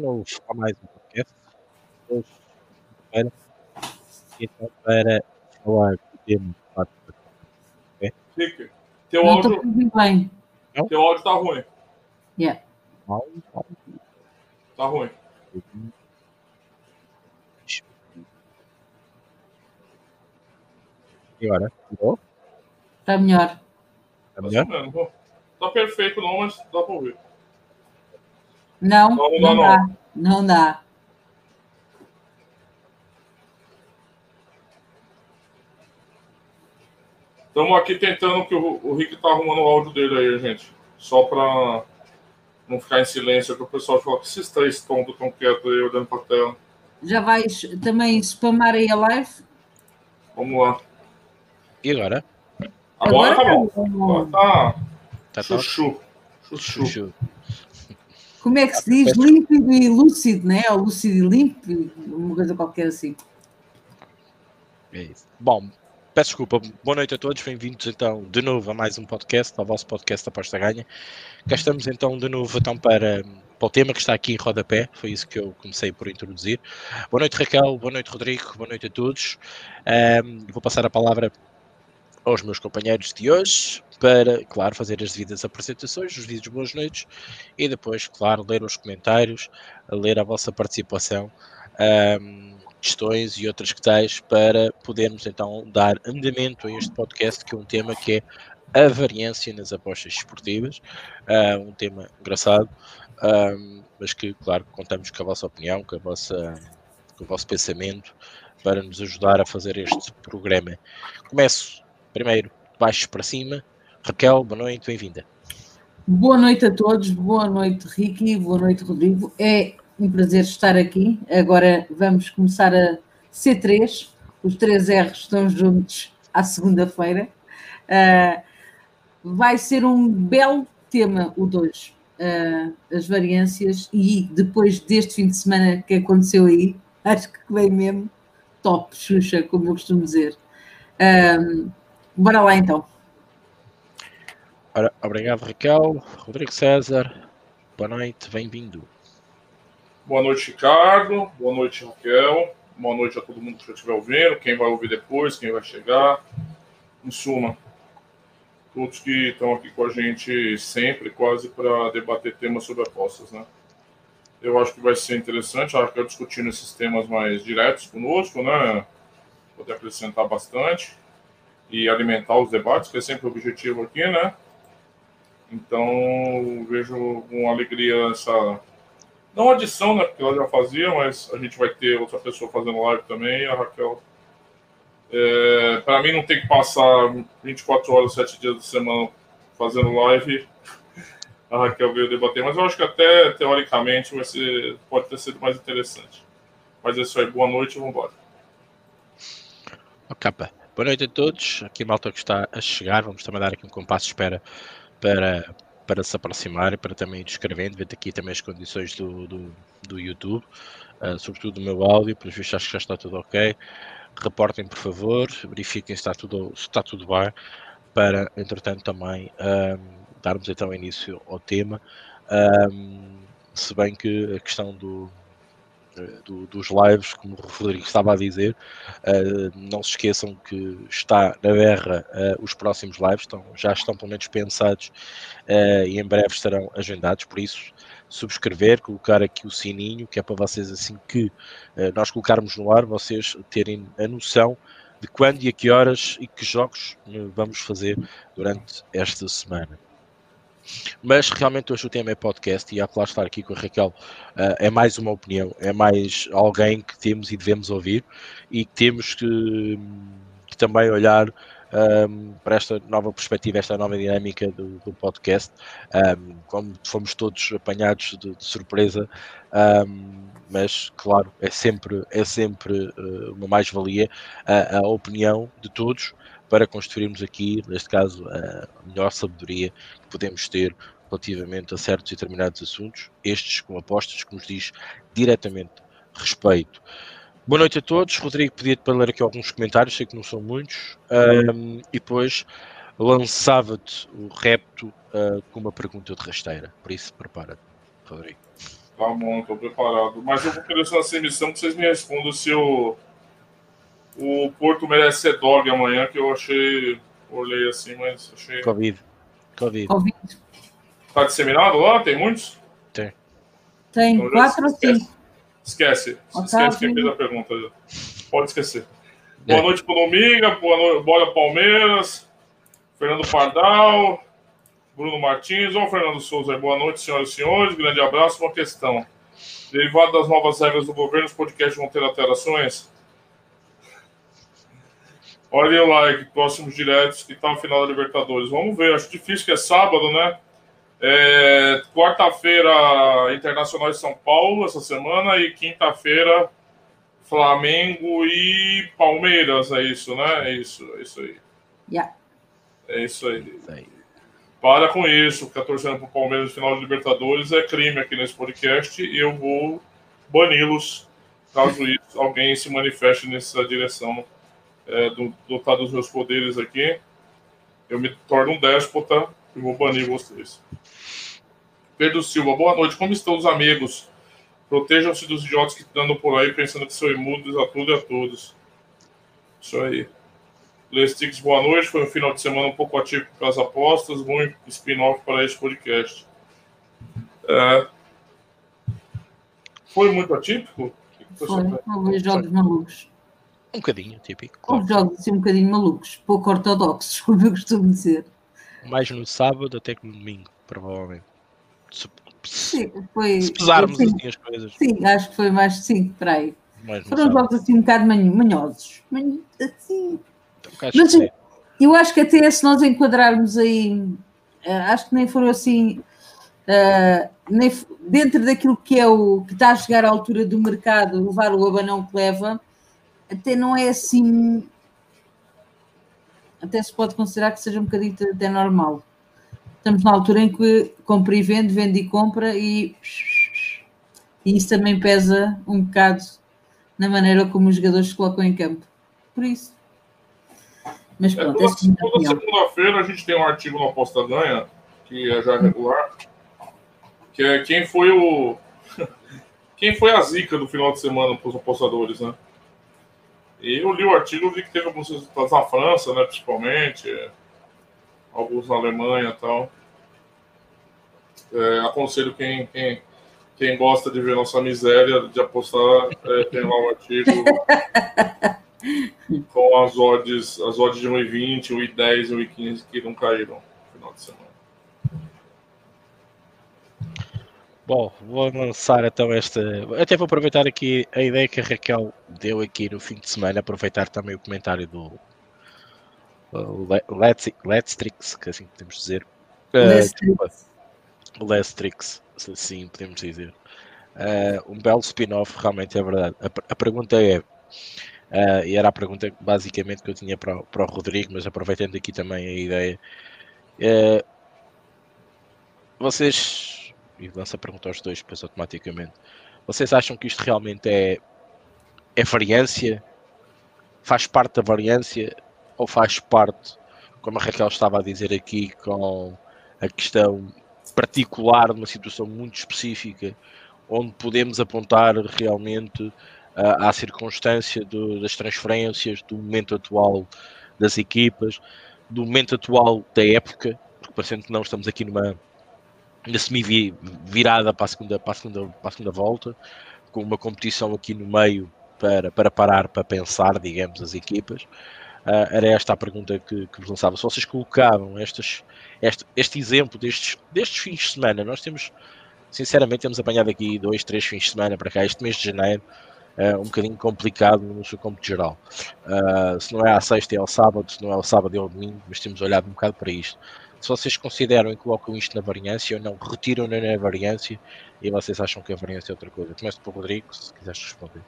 novo a mais um podcast. Hoje, para, então, para falar do tema Rick, teu Não áudio, teu áudio tá ruim. Yeah. mal, mal, Tá ruim. E agora? Ficou? Está melhor. Tá Tá, melhor? Não Tá perfeito não, mas dá pra ouvir. Não, Não, não, dá. Não dá. Estamos aqui tentando que o, o Rick tá arrumando o áudio dele aí, gente. Só pra não ficar em silêncio, que o pessoal fala que esses três tontos tão quietos aí olhando pra tela. Já vais também spamar aí a live? Vamos lá. E agora? Agora, tá bom. não. Agora tá Tá chuchu. Chuchu. Chuchu. Como é que se diz? Límpido e lúcido, né? Ou lúcido e limpo, uma coisa qualquer assim. É isso. Bom, peço desculpa. Boa noite a todos. Bem-vindos então de novo a mais um podcast, ao vosso podcast Aposta Ganha. Cá estamos então de novo então para, para o tema que está aqui em rodapé. Foi isso que eu comecei por introduzir. Boa noite Raquel, boa noite Rodrigo, boa noite a todos. Ahm, vou passar a palavra aos meus companheiros de hoje para, claro, fazer as devidas apresentações, os vídeos boas noites e depois, claro, ler os comentários, ler a vossa participação. ahm, questões e outras que tais para podermos então dar andamento a este podcast que é um tema que é a variância nas apostas esportivas, ah, um tema engraçado, mas que claro contamos com a vossa opinião, com, a vossa, com o vosso pensamento para nos ajudar a fazer este programa. Começo primeiro baixo para cima. Raquel, boa noite, bem-vinda. Boa noite a todos, boa noite Ricky, boa noite Rodrigo. É um prazer estar aqui. Agora vamos começar a C3, os três R's estão juntos à segunda-feira. Ah, vai ser um belo tema o 2, as variâncias, e depois deste fim de semana que aconteceu aí, acho que vem mesmo top, Xuxa, como eu costumo dizer. Ah, bora lá então. Ora, obrigado Raquel, Rodrigo César, boa noite, bem-vindo. Boa noite, Ricardo. Boa noite, Raquel. Boa noite a todo mundo que já estiver ouvindo, quem vai ouvir depois, quem vai chegar. Em suma, todos que estão aqui com a gente sempre, quase para debater temas sobre apostas, né? Eu acho que vai ser interessante a Raquel discutindo esses temas mais diretos conosco, né? Poder acrescentar bastante e alimentar os debates, que é sempre o objetivo aqui, né? Então, vejo com alegria essa não adição, né? Porque ela já fazia, mas a gente vai ter outra pessoa fazendo live também, a Raquel. É, para mim não tem que passar 24 horas, 7 dias da semana fazendo live. A Raquel veio debater, mas eu acho que até teoricamente vai ser, pode ter sido mais interessante. Mas é isso aí, boa noite e vamos embora. Pá. Boa noite a todos. Aqui a malta que está a chegar. Vamos também dar aqui um compasso de espera para, para se aproximar e para também ir descrevendo. Ver aqui também as condições do, do, do YouTube, ah, sobretudo o meu áudio. Pelos vistos, acho que já está tudo ok. Reportem, por favor. Verifiquem se está tudo, se está tudo bem. Para, entretanto, também ah, darmos então início ao tema. Ah, se bem que a questão do, do- dos lives, como o Rodrigo estava a dizer, Uh, não se esqueçam que está na berra uh, os próximos lives, estão, já estão pelo menos pensados e em breve estarão agendados, por isso subscrever, colocar aqui o sininho, que é para vocês assim que nós colocarmos no ar, vocês terem a noção de quando e a que horas e que jogos vamos fazer durante esta semana. Mas realmente hoje o tema é podcast e há que lá estar aqui com a Raquel uh, é mais uma opinião, é mais alguém que temos e devemos ouvir e que temos que, que também olhar um, para esta nova perspectiva, esta nova dinâmica do, do podcast. Um, como fomos todos apanhados de, de surpresa, um, mas claro, é sempre, é sempre uh, uma mais-valia a, a opinião de todos para construirmos aqui, neste caso, a melhor sabedoria que podemos ter relativamente a certos e determinados assuntos, estes com apostas que nos diz diretamente respeito. Boa noite a todos. Rodrigo, pedia-te para ler aqui alguns comentários, sei que não são muitos, um, e depois lançava-te o repto uh, com uma pergunta de rasteira. Por isso, prepara-te, Rodrigo. Tá bom, tô preparado. Mas eu vou querer essa emissão que vocês me respondam se o, o Porto merece ser dog amanhã, que eu achei. Olhei assim, mas achei. Covid. Covid. Covid. Tá disseminado lá? Tem muitos? Tem. Tem Então, quatro ou esquece. cinco. Esquece. Esquece quem fez a pergunta. já. Pode esquecer. É. Boa noite pro Dominga, boa noite, bora Palmeiras, Fernando Pardal, Bruno Martins, ô Fernando Souza, boa noite, senhoras e senhores, grande abraço, uma questão. Derivado das novas regras do governo, os podcasts vão ter alterações? Olha o like, próximos diretos, que tá no final da Libertadores. Vamos ver, acho difícil que é sábado, né? É, Quarta-feira, Internacional de São Paulo, essa semana, e quinta-feira, Flamengo e Palmeiras, é isso, né? É isso, é isso aí. Yeah. É isso aí. Isso aí. Para com isso, ficar torcendo pro Palmeiras no final de Libertadores é crime aqui nesse podcast e eu vou bani-los caso isso, alguém se manifeste nessa direção é, do dotar dos meus poderes aqui. Eu me torno um déspota e vou banir vocês. Pedro Silva, boa noite. Como estão os amigos? Protejam-se dos idiotas que andam por aí pensando que são imunes a tudo e a todos. Isso aí. Lestix, boa noite. Foi um final de semana um pouco atípico para as apostas. Bom spin-off para este podcast. É, Foi muito atípico? Foi. Houve jogos malucos. Um bocadinho, típico. Claro. Houve jogos assim um bocadinho malucos, pouco ortodoxos, como eu costumo dizer. Mais no sábado até que no domingo, provavelmente. Se, Sim, foi. se pesarmos sim, assim as coisas. sim, acho que foi mais sim, para aí. Foram sábado. jogos assim um bocado manho- manhosos. Manho- assim, bocado Mas- estranho. Eu acho que até se nós enquadrarmos aí, eh, acho que nem foram assim, eh, nem dentro daquilo que é o que está a chegar à altura do mercado, levar o abanão que leva, até não é assim. Até se pode considerar que seja um bocadinho até normal. Estamos na altura em que compra e vende, vende e compra, e, e isso também pesa um bocado na maneira como os jogadores se colocam em campo. Por isso. Mas É, pronto, toda é toda opinião. segunda-feira a gente tem um artigo no Aposta Ganha, que é já regular, que é quem foi o. Quem foi a zica do final de semana para os apostadores, né? E eu li o artigo e vi que teve alguns resultados na França, né, principalmente, é, alguns na Alemanha e tal. É, aconselho quem, quem, quem gosta de ver nossa miséria de apostar, é, tem lá o artigo com as odds, as odds de 1,20, 1,10 e 1,15 que não caíram no final de semana. Bom, vou lançar então esta. Até vou aproveitar aqui a ideia que a Raquel deu aqui no fim de semana, aproveitar também o comentário do uh, Le- Let's- Letstrix, que assim podemos dizer. Uh, Lestrix. desculpa, Lestrix, se assim podemos dizer. Uh, um belo spin-off, realmente é verdade. A, a pergunta é. uh, e era a pergunta basicamente que eu tinha para, o- para o Rodrigo, mas aproveitando aqui também a ideia. uh, vocês, e lanço a pergunta aos dois, depois automaticamente, vocês acham que isto realmente é, é variância? Faz parte da variância? Ou faz parte, como a Raquel estava a dizer aqui, com a questão particular de uma situação muito específica, onde podemos apontar realmente ah, à circunstância do- das transferências, do momento atual das equipas, do momento atual da época, porque parecendo que não estamos aqui numa na semi-virada para a, segunda, para, a segunda, para a segunda volta, com uma competição aqui no meio para, para parar, para pensar, digamos, as equipas. Ah, era esta a pergunta que, que vos lançava. Se vocês colocavam estas, este, este exemplo destes, destes fins de semana, nós temos, sinceramente, temos apanhado aqui dois, três fins de semana para cá, este mês de janeiro, ah, um bocadinho complicado no seu cômputo geral. Ah, se não é à sexta, é ao sábado, se não é ao sábado, é ao domingo, mas temos olhado um bocado para isto se vocês consideram e colocam isto na variância ou não, retiram na na variância e vocês acham que a variância é outra coisa. Começo pelo Rodrigo, se quiseres responder.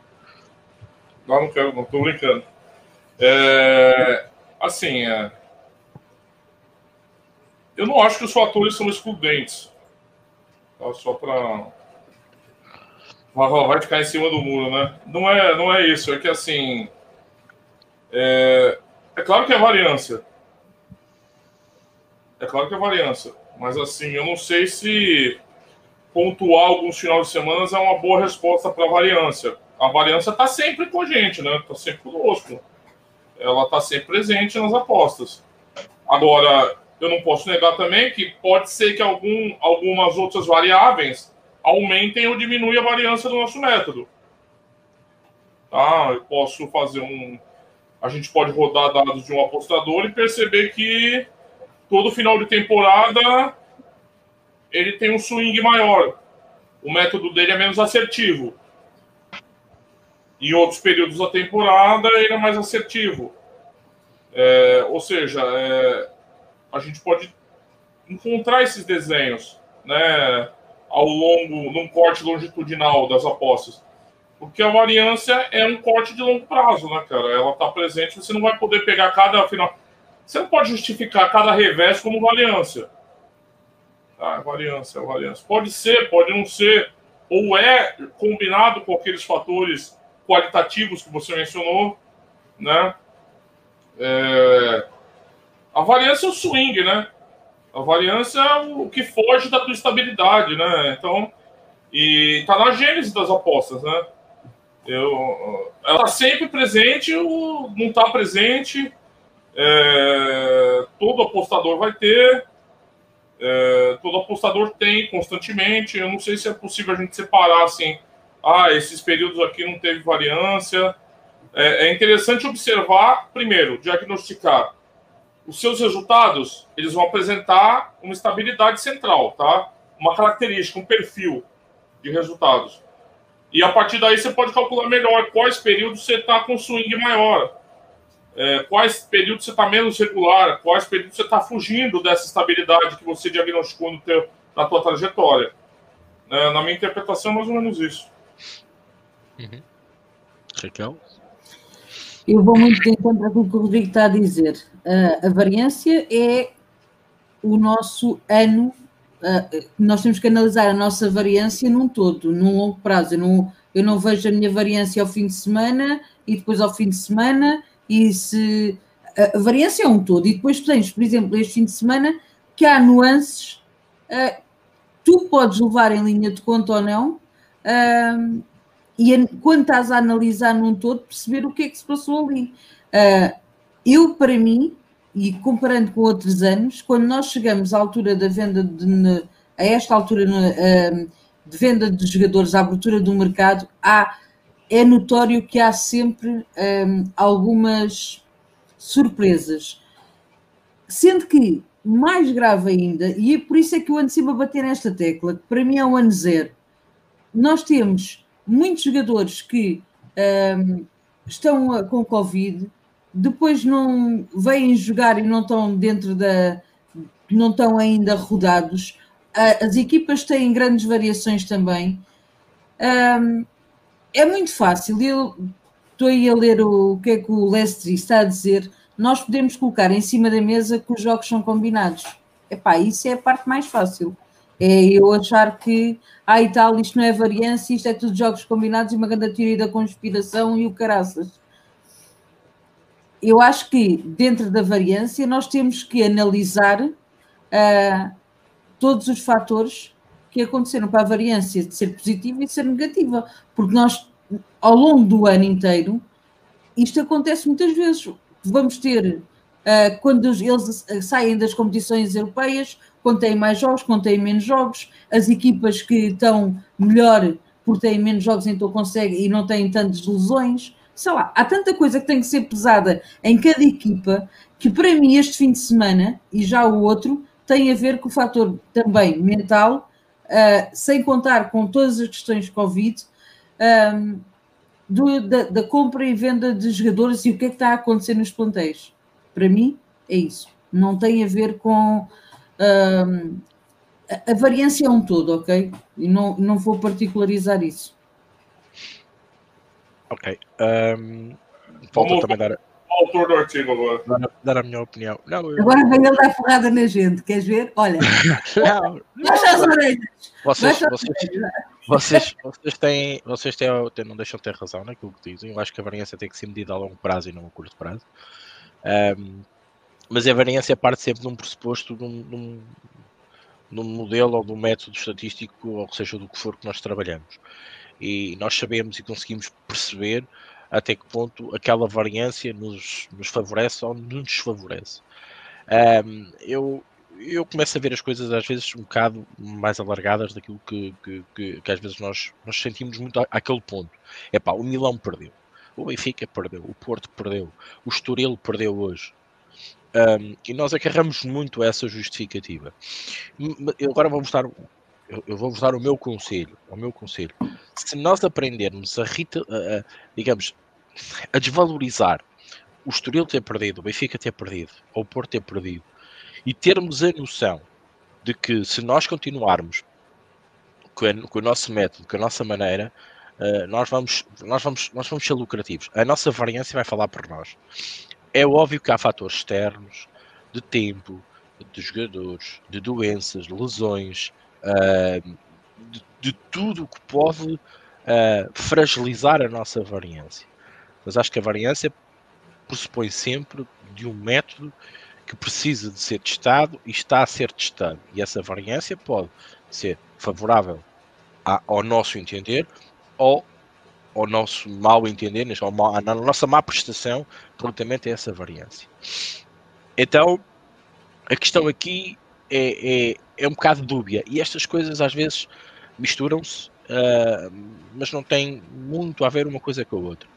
Não, não quero, não tô brincando. É, assim, é, eu não acho que os fatores são excludentes. Tá? Só para vai, vai ficar em cima do muro, né? Não é, não é isso. É que assim, é, é claro que é variância. É claro que é variância. Mas assim, eu não sei se pontuar alguns finais de semana é uma boa resposta para a variância. A variância está sempre com a gente, né? Está sempre conosco. Ela está sempre presente nas apostas. Agora, eu não posso negar também que pode ser que algum, algumas outras variáveis aumentem ou diminuem a variância do nosso método. Tá? Eu posso fazer um. A gente pode rodar dados de um apostador e perceber que todo final de temporada ele tem um swing maior. O método dele é menos assertivo. Em outros períodos da temporada, ele é mais assertivo. É, ou seja, é, a gente pode encontrar esses desenhos né, ao longo, num corte longitudinal das apostas. Porque a variância é um corte de longo prazo, né, cara? Ela está presente, você não vai poder pegar cada final. Você não pode justificar cada revés como variância. Ah, variância, variância. Pode ser, pode não ser. Ou é combinado com aqueles fatores qualitativos que você mencionou, né? É... A variância é o swing, né? A variância é o que foge da tua estabilidade, né? Então, e tá na gênese das apostas, né? Eu, ela tá sempre presente, ou não tá presente. É, todo apostador vai ter, é, todo apostador tem constantemente. Eu não sei se é possível a gente separar assim. Ah, esses períodos aqui não teve variância. É, é interessante observar, primeiro, diagnosticar os seus resultados, eles vão apresentar uma estabilidade central, tá? Uma característica, um perfil de resultados. E a partir daí você pode calcular melhor quais períodos você está com swing maior, é, quais períodos você está menos regular, quais períodos você está fugindo dessa estabilidade que você diagnosticou no teu, na tua trajetória. É, na minha interpretação, é mais ou menos isso. Uhum. Raquel? Eu vou muito de encontro com o que o Rodrigo está a dizer. Uh, a variância é o nosso ano. Uh, nós temos que analisar a nossa variância num todo, num longo prazo. Eu não, eu não vejo a minha variância ao fim de semana e depois ao fim de semana. E se a variância é um todo, e depois tens, por exemplo, este fim de semana, que há nuances, uh, tu podes levar em linha de conta ou não, uh, e quando estás a analisar num todo, perceber o que é que se passou ali. Uh, eu, para mim, e comparando com outros anos, quando nós chegamos à altura da venda de, a esta altura uh, de venda de jogadores, à abertura do mercado, há, é notório que há sempre um, algumas surpresas. Sendo que, mais grave ainda, e é por isso é que eu ando sempre a bater nesta tecla, que para mim é o ano zero, nós temos muitos jogadores que um, estão com Covid, depois não vêm jogar e não estão dentro da. não estão ainda rodados. As equipas têm grandes variações também. Um, é muito fácil. Eu estou aí a ler o, o que é que o Leslie está a dizer. Nós podemos colocar em cima da mesa que os jogos são combinados. Epá, isso é a parte mais fácil. É eu achar que, ah e tal, isto não é variância, isto é tudo jogos combinados e uma grande teoria da conspiração e o caraças. Eu acho que dentro da variância nós temos que analisar uh, todos os fatores que aconteceram para a variância de ser positiva e de ser negativa, porque nós, ao longo do ano inteiro, isto acontece muitas vezes. Vamos ter, uh, quando eles saem das competições europeias, quando mais jogos, quando menos jogos, as equipas que estão melhor porque têm menos jogos, então conseguem e não têm tantas lesões. Sei lá, há tanta coisa que tem que ser pesada em cada equipa que para mim este fim de semana e já o outro tem a ver com o fator também mental, uh, sem contar com todas as questões de Covid, um, do, da, da, compra e venda de jogadores e o que é que está a acontecer nos plantéis. Para mim é isso. Não tem a ver com a variância é um todo, ok? E não, não vou particularizar isso. Ok. Um, falta também dar. Autor do artigo agora. Dar, dar, a minha opinião. Não, eu... Agora vem ele dar porrada na gente, queres ver? Olha. não, Baixa as orelhas. Vocês, vocês, vocês, vocês, têm, vocês têm, não deixam de ter razão naquilo que dizem. Eu acho que a variância tem que ser medida a longo prazo e não a curto prazo. Um, mas a variância parte sempre de um pressuposto de, um, de, um, no modelo ou no método estatístico, ou seja, do que for que nós trabalhamos. E nós sabemos e conseguimos perceber até que ponto aquela variância nos, nos favorece ou nos desfavorece. Um, eu, eu começo a ver as coisas às vezes um bocado mais alargadas daquilo que, que, que, que às vezes nós, nós sentimos muito àquele ponto. É pá, o Milão perdeu, o Benfica perdeu, o Porto perdeu, o Estoril perdeu hoje. Um, e nós agarramos muito essa justificativa. Eu agora vou dar, eu vou vos dar o meu conselho, o meu conselho. Se nós aprendermos a, a, a, digamos, a desvalorizar o Estoril ter perdido, o Benfica ter perdido, ou o Porto ter perdido, e termos a noção de que se nós continuarmos com, com o nosso método, com a nossa maneira, uh, nós, vamos, nós, vamos, nós vamos ser lucrativos. A nossa variância vai falar por nós. É óbvio que há fatores externos, de tempo, de jogadores, de doenças, lesões, uh, de, de, tudo o que pode uh, fragilizar a nossa variância. Mas acho que a variância pressupõe sempre de um método que precisa de ser testado e está a ser testado. E essa variância pode ser favorável ao nosso entender ou ao nosso mau entender, à nossa má prestação relativamente a essa variância. Então, a questão aqui é, é, é um bocado dúbia e estas coisas às vezes misturam-se, uh, mas não têm muito a ver uma coisa com a outra.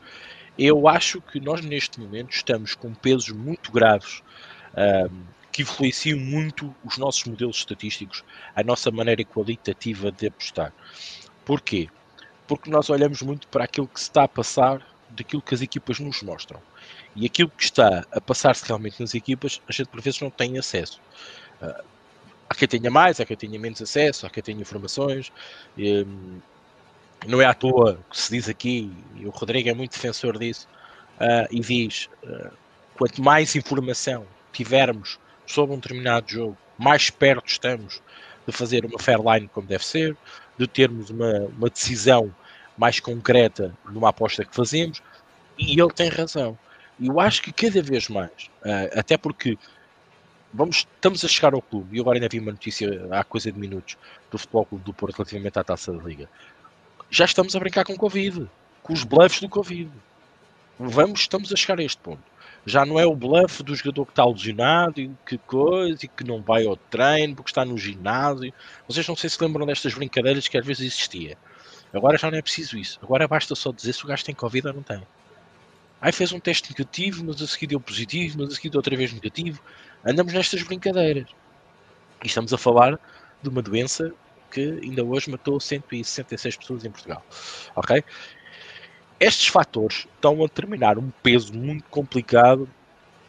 Eu acho que nós neste momento estamos com pesos muito graves uh, que influenciam muito os nossos modelos estatísticos, a nossa maneira qualitativa de apostar. Porquê? porque nós olhamos muito para aquilo que se está a passar daquilo que as equipas nos mostram. E aquilo que está a passar-se realmente nas equipas, a gente por vezes não tem acesso. Uh, há quem tenha mais, há quem tenha menos acesso, há quem tenha informações. Um, não é à toa que se diz aqui, e o Rodrigo é muito defensor disso, uh, e diz: uh, quanto mais informação tivermos sobre um determinado jogo, mais perto estamos de fazer uma fair line como deve ser, de termos uma, uma decisão mais concreta numa aposta que fazemos, e ele tem razão. Eu acho que cada vez mais, uh, até porque vamos, estamos a chegar ao clube, e agora ainda vi uma notícia há coisa de minutos do Futebol Clube do Porto relativamente à taça da Liga. Já estamos a brincar com o Covid, com os bluffs do Covid. Vamos, estamos a chegar a este ponto já não é o bluff do jogador que está lesionado e que coisa e que não vai ao treino porque está no ginásio. Vocês não sei se lembram destas brincadeiras que às vezes existia. Agora já não é preciso isso. Agora basta só dizer se o gajo tem Covid ou não tem. Aí fez um teste negativo, mas a seguir deu positivo, mas a seguir deu outra vez negativo. Andamos nestas brincadeiras. E estamos a falar de uma doença que ainda hoje matou 166 pessoas em Portugal. Ok? Estes fatores estão a determinar um peso muito complicado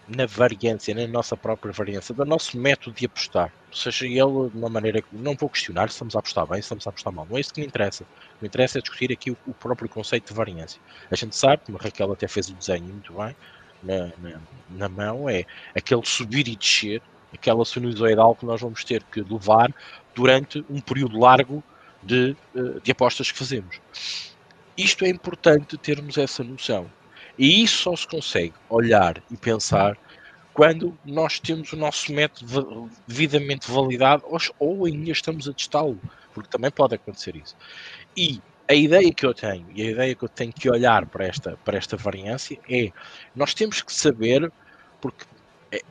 na variância, na nossa própria variância, do nosso método de apostar. Seja ele de uma maneira que não vou questionar se estamos a apostar bem, se estamos a apostar mal. Não é isso que me interessa. O que me interessa é discutir aqui o, o próprio conceito de variância. A gente sabe, como a Raquel até fez o desenho muito bem, na, na, na mão, é aquele subir e descer, aquela sinusoidal que nós vamos ter que levar durante um período largo de, eh, de apostas que fazemos. Isto é importante termos essa noção. E isso só se consegue olhar e pensar quando nós temos o nosso método devidamente validado ou ainda estamos a testá-lo, porque também pode acontecer isso. E a ideia que eu tenho e a ideia que eu tenho que olhar para esta, para esta variância é nós temos que saber, porque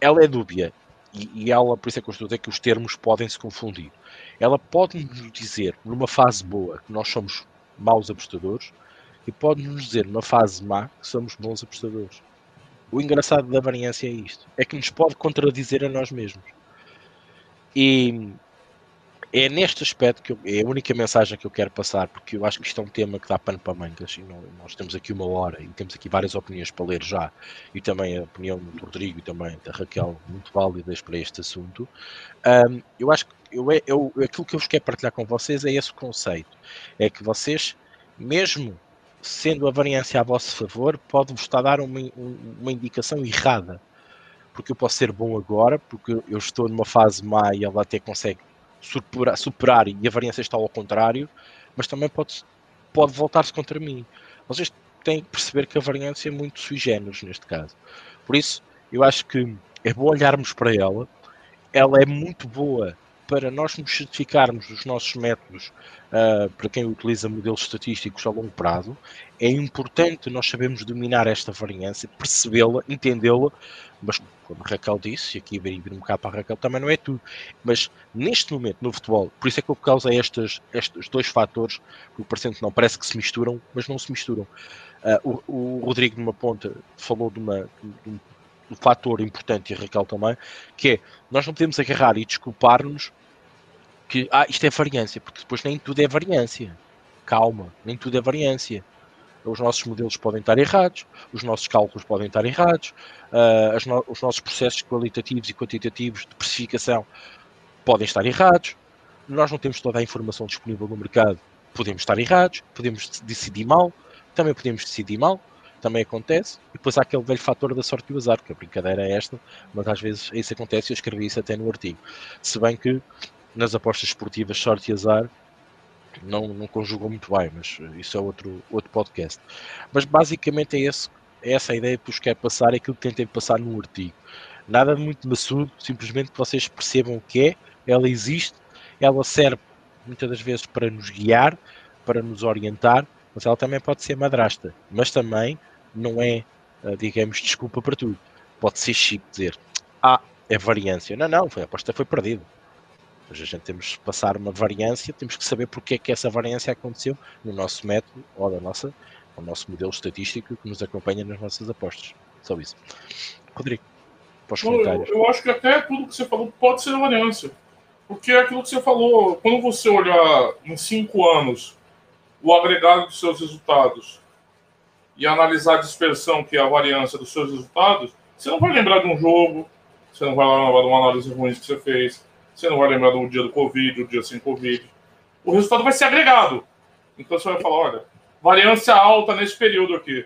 ela é dúbia e, e ela, por isso é que eu estou a dizer que os termos podem se confundir. Ela pode nos dizer, numa fase boa, que nós somos maus apostadores e pode-nos dizer numa fase má que somos bons apostadores. O engraçado da variância é isto: é que nos pode contradizer a nós mesmos. E é neste aspecto que eu, é a única mensagem que eu quero passar, porque eu acho que isto é um tema que dá pano para mangas. E não, nós temos aqui uma hora e temos aqui várias opiniões para ler já, e também a opinião do Rodrigo e também da Raquel, muito válidas para este assunto. Um, eu acho que eu, eu, aquilo que eu vos quero partilhar com vocês é esse conceito: é que vocês, mesmo sendo a variância a vosso favor, pode-vos estar a dar uma, uma indicação errada. Porque eu posso ser bom agora, porque eu estou numa fase má e ela até consegue superar, e a variância está ao contrário, mas também pode, pode voltar-se contra mim. Vocês têm que perceber que a variância é muito sui generis neste caso. Por isso, eu acho que é bom olharmos para ela. Ela é muito boa para nós nos certificarmos dos nossos métodos uh, para quem utiliza modelos estatísticos a longo prazo, é importante nós sabermos dominar esta variância, percebê-la, entendê-la, mas como a Raquel disse, e aqui vir um bocado para a Raquel também não é tudo, mas neste momento no futebol, por isso é que eu causa estes, estes dois fatores, o parecendo que não, parece que se misturam, mas não se misturam. Uh, o, o, Rodrigo, numa ponta, falou de, uma, de um fator importante, e a Raquel também, que é, nós não podemos agarrar e desculpar-nos que ah, isto é variância, porque depois nem tudo é variância. Calma, nem tudo é variância. Os nossos modelos podem estar errados, os nossos cálculos podem estar errados, uh, no os nossos processos qualitativos e quantitativos de precificação podem estar errados. Nós não temos toda a informação disponível no mercado, podemos estar errados, podemos decidir mal, também podemos decidir mal, também acontece. E depois há aquele velho fator da sorte e o azar, que a brincadeira é esta, mas às vezes isso acontece e eu escrevi isso até no artigo. Se bem que nas apostas esportivas, sorte e azar não, não conjugam muito bem, mas isso é outro, outro podcast. Mas basicamente é, esse, é essa a ideia que vos quero passar, é aquilo que tentei passar no artigo. Nada muito maçudo, simplesmente que vocês percebam o que é, ela existe, ela serve muitas das vezes para nos guiar, para nos orientar, mas ela também pode ser madrasta, mas também não é, eh, digamos, desculpa para tudo. Pode ser chique dizer, ah, é variância. Não, não, foi, a aposta foi perdida. Mas a gente temos que passar uma variância, temos que saber porque é que essa variância aconteceu no nosso método ou da nossa, o nosso modelo estatístico que nos acompanha nas nossas apostas. Só isso. Rodrigo, os comentários. Eu, eu acho que até tudo que você falou pode ser variância. Porque é aquilo que você falou, quando você olhar em cinco anos o agregado dos seus resultados e analisar a dispersão, que é a variância dos seus resultados, você não vai lembrar de um jogo, você não vai lembrar de uma análise ruim que você fez, você não vai lembrar do dia do Covid, do dia sem Covid. O resultado vai ser agregado. Então você vai falar, olha, variância alta nesse período aqui.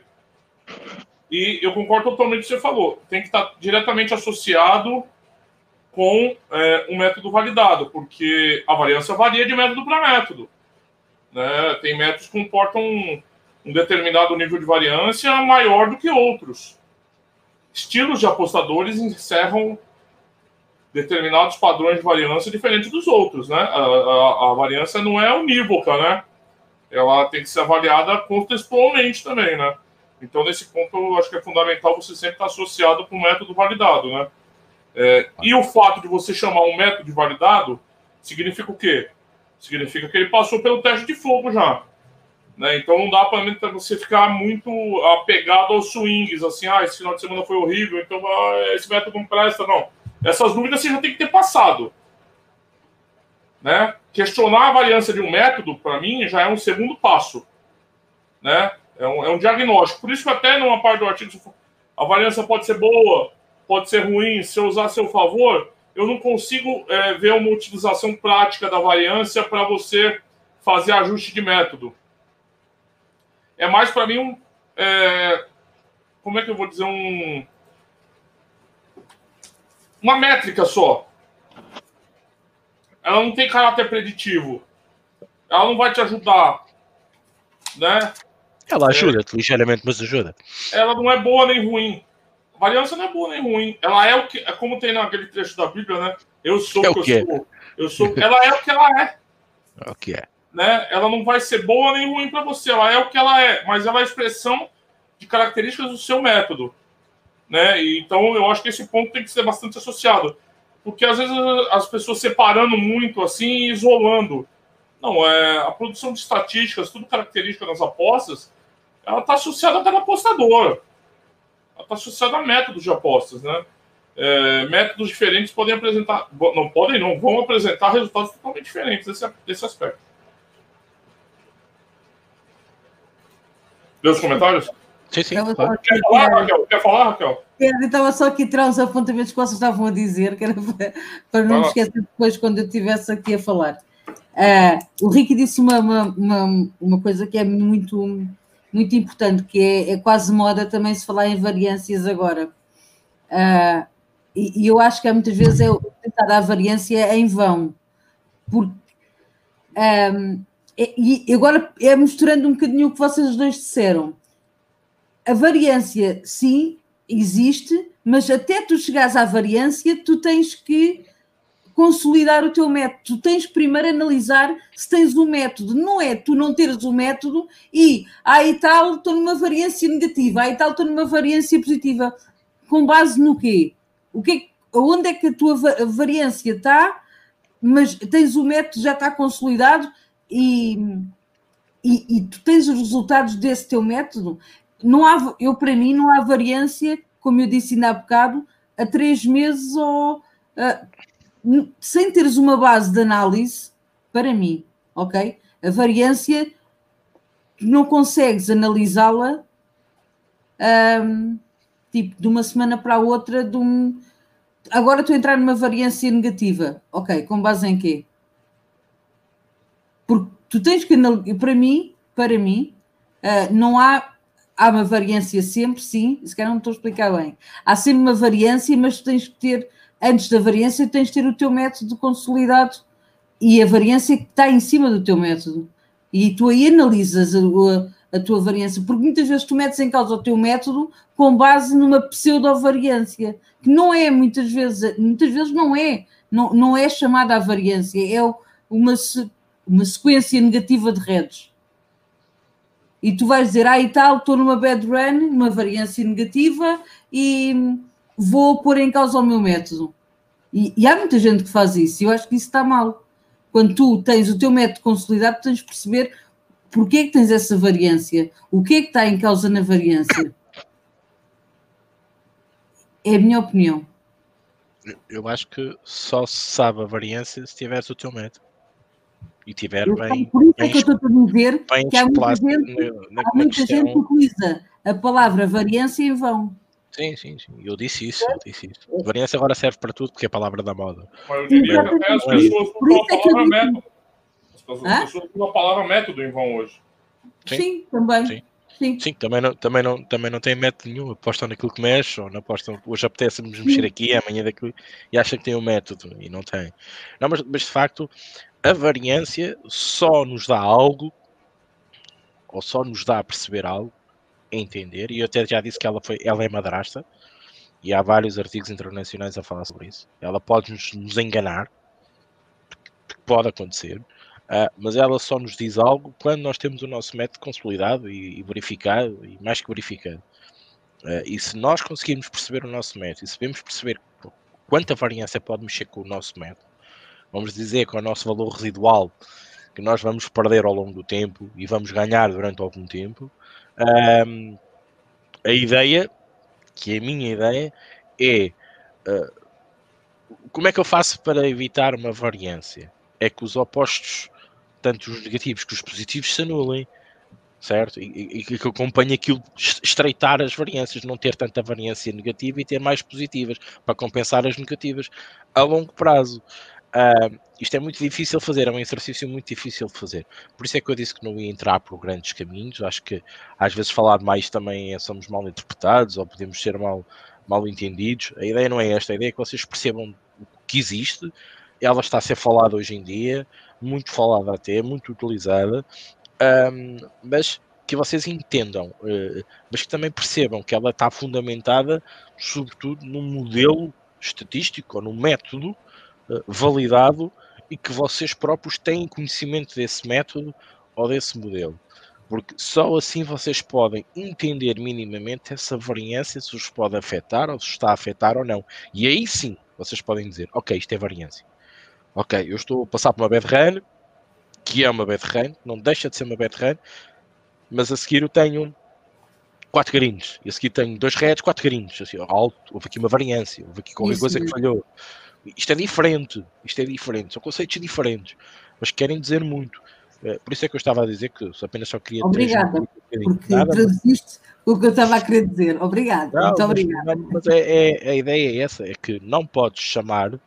E eu concordo totalmente com o que você falou. Tem que estar diretamente associado com é, um método validado, porque a variância varia de método para método. Né? Tem métodos que comportam um, determinado nível de variância maior do que outros. Estilos de apostadores encerram determinados padrões de variância diferentes dos outros, né? A, a, a, variância não é unívoca, né? Ela tem que ser avaliada contextualmente também, né? Então, nesse ponto, eu acho que é fundamental você sempre estar associado com o método validado, né? É, e o fato de você chamar um método de validado significa o quê? Significa que ele passou pelo teste de fogo já. Né? Então não dá para você ficar muito apegado aos swings, assim, ah, esse final de semana foi horrível, então ah, esse método não presta, não essas dúvidas você já tem que ter passado. Né? Questionar a variância de um método, para mim, já é um segundo passo. Né? É, um, é um diagnóstico. Por isso que até numa parte do artigo, a variância pode ser boa, pode ser ruim, se eu usar a seu favor, eu não consigo é, ver uma utilização prática da variância para você fazer ajuste de método. É mais para mim um. É, como é que eu vou dizer? Um uma métrica só. Ela não tem caráter preditivo. Ela não vai te ajudar, né? Ela ajuda, é, ligeiramente, mas ajuda. Ela não é boa nem ruim. A variância não é boa nem ruim. Ela é o que, é como tem naquele trecho da Bíblia, né? Eu sou é o que eu sou. Eu sou. Ela é o que ela é. É o que é. Né? Ela não vai ser boa nem ruim para você. Ela é o que ela é, mas ela é a expressão de características do seu método. Né? E, então eu acho que esse ponto tem que ser bastante associado. Porque às vezes as pessoas separando muito assim isolando. Não, é, a produção de estatísticas, tudo característica das apostas, ela está associada a cada apostador. Ela está associada a métodos de apostas, né? É, métodos diferentes podem apresentar, não podem não, vão apresentar resultados totalmente diferentes desse, desse aspecto. Deu os comentários? Sim, sim. Claro. Quer falar, Raquel? Quer falar, Raquel? Eu estava só aqui tirar os apontamentos que vocês estavam a dizer, que era para, não me esquecer depois quando eu estivesse aqui a falar. Uh, o Ricky disse uma, uma, uma, uma, coisa que é muito, muito importante, que é, é, quase moda também se falar em variâncias agora. Uh, e, e, eu acho que há muitas vezes é tentar a variância em vão. Porque, um, e agora é misturando um bocadinho o que vocês dois disseram a variância, sim, existe, mas até tu chegares à variância, tu tens que consolidar o teu método. Tu tens primeiro analisar se tens o um método. Não é tu não teres o um método e aí ah, tal estou numa variância negativa, aí tal estou numa variância positiva. Com base no quê? O que é, onde é que a tua variância está, mas tens o método, já está consolidado e, e, e tu tens os resultados desse teu método. Não há, eu, para mim, não há variância, como eu disse ainda há bocado, a três meses ou. Uh, sem teres uma base de análise, para mim, ok? A variância, não consegues analisá-la um, tipo de uma semana para a outra, de um. Agora estou a entrar numa variância negativa, ok? Com base em quê? Porque tu tens que analisar, para mim, para mim, uh, não há. Há uma variância sempre, sim, se calhar não estou a explicar bem. Há sempre uma variância, mas tu tens que ter antes da variância tens de ter o teu método consolidado e a variância que está em cima do teu método. E tu aí analisas a, a, a tua variância, porque muitas vezes tu metes em causa o teu método com base numa pseudo-variância, que não é, muitas vezes, muitas vezes não é, não, não é chamada a variância, é uma, uma sequência negativa de redes. E tu vais dizer, ah, e tal, estou numa bad run, uma variância negativa, e vou pôr em causa o meu método. E, e, há muita gente que faz isso, e eu acho que isso está mal. Quando tu tens o teu método consolidado, tens de perceber porque é que tens essa variância, o que é que está em causa na variância. É a minha opinião. Eu acho que só se sabe a variância se tiveres o teu método. E tiver eu bem. Por isso é que eu estou a dizer que há muita gente, na, na, há muita gente que utiliza a palavra variância em vão. Sim, sim, sim. Eu disse isso, eu disse isso. Variância agora serve para tudo porque é a palavra da moda. Mas eu diria que até as pessoas usam a palavra método. As pessoas usam a palavra método em vão hoje. Sim, sim também. Sim. Sim. Sim, também não, também, não, também não tem método nenhum. Apostam naquilo que mexe, ou não apostam. Hoje apetece-nos mexer aqui, amanhã daquilo, e acha que tem um método, e não tem. Não, mas, mas de facto, a variância só nos dá algo, ou só nos dá a perceber algo, entender, e eu até já disse que ela, foi, ela é madrasta, e há vários artigos internacionais a falar sobre isso. Ela pode nos, nos enganar, pode acontecer, uh, mas ela só nos diz algo quando nós temos o nosso método consolidado e, e verificado, e mais que verificado. Uh, e se nós conseguirmos perceber o nosso método, e sabemos perceber quanta variância pode mexer com o nosso método, vamos dizer com o nosso valor residual que nós vamos perder ao longo do tempo e vamos ganhar durante algum tempo, um, a ideia, que é a minha ideia, é uh, como é que eu faço para evitar uma variância? É que os opostos, tanto os negativos que os positivos, se anulem, certo? E, e, que acompanhe aquilo, estreitar as variâncias, não ter tanta variância negativa e ter mais positivas, para compensar as negativas a longo prazo. Uh, isto é muito difícil fazer, é um exercício muito difícil de fazer. Por isso é que eu disse que não ia entrar por grandes caminhos. Acho que às vezes falar mais também é, somos mal interpretados ou podemos ser mal, mal entendidos. A ideia não é esta, a ideia é que vocês percebam o que existe. Ela está a ser falada hoje em dia, muito falada até, muito utilizada, um, mas que vocês entendam, uh, mas que também percebam que ela está fundamentada, sobretudo, num modelo estatístico ou num método validado e que vocês próprios têm conhecimento desse método ou desse modelo. Porque só assim vocês podem entender minimamente essa variância, se os pode afetar ou se está a afetar ou não. E aí sim vocês podem dizer: Ok, isto é variância. Ok, eu estou a passar por uma bad run, que é uma bad run, não deixa de ser uma bad run, mas a seguir eu tenho quatro carinhos, e a seguir tenho dois redes, quatro carinhos. Assim, alto, houve aqui uma variância, houve aqui qualquer Isso coisa que falhou. Isto é diferente, isto é diferente, são conceitos diferentes, mas querem dizer muito. Eh, por isso é que eu estava a dizer que apenas só queria. Obrigada, porque Nada, traduziste mas... o que eu estava a querer dizer. Obrigado, não, muito obrigada. Mas, mas é, é, a ideia é essa: é que não podes chamar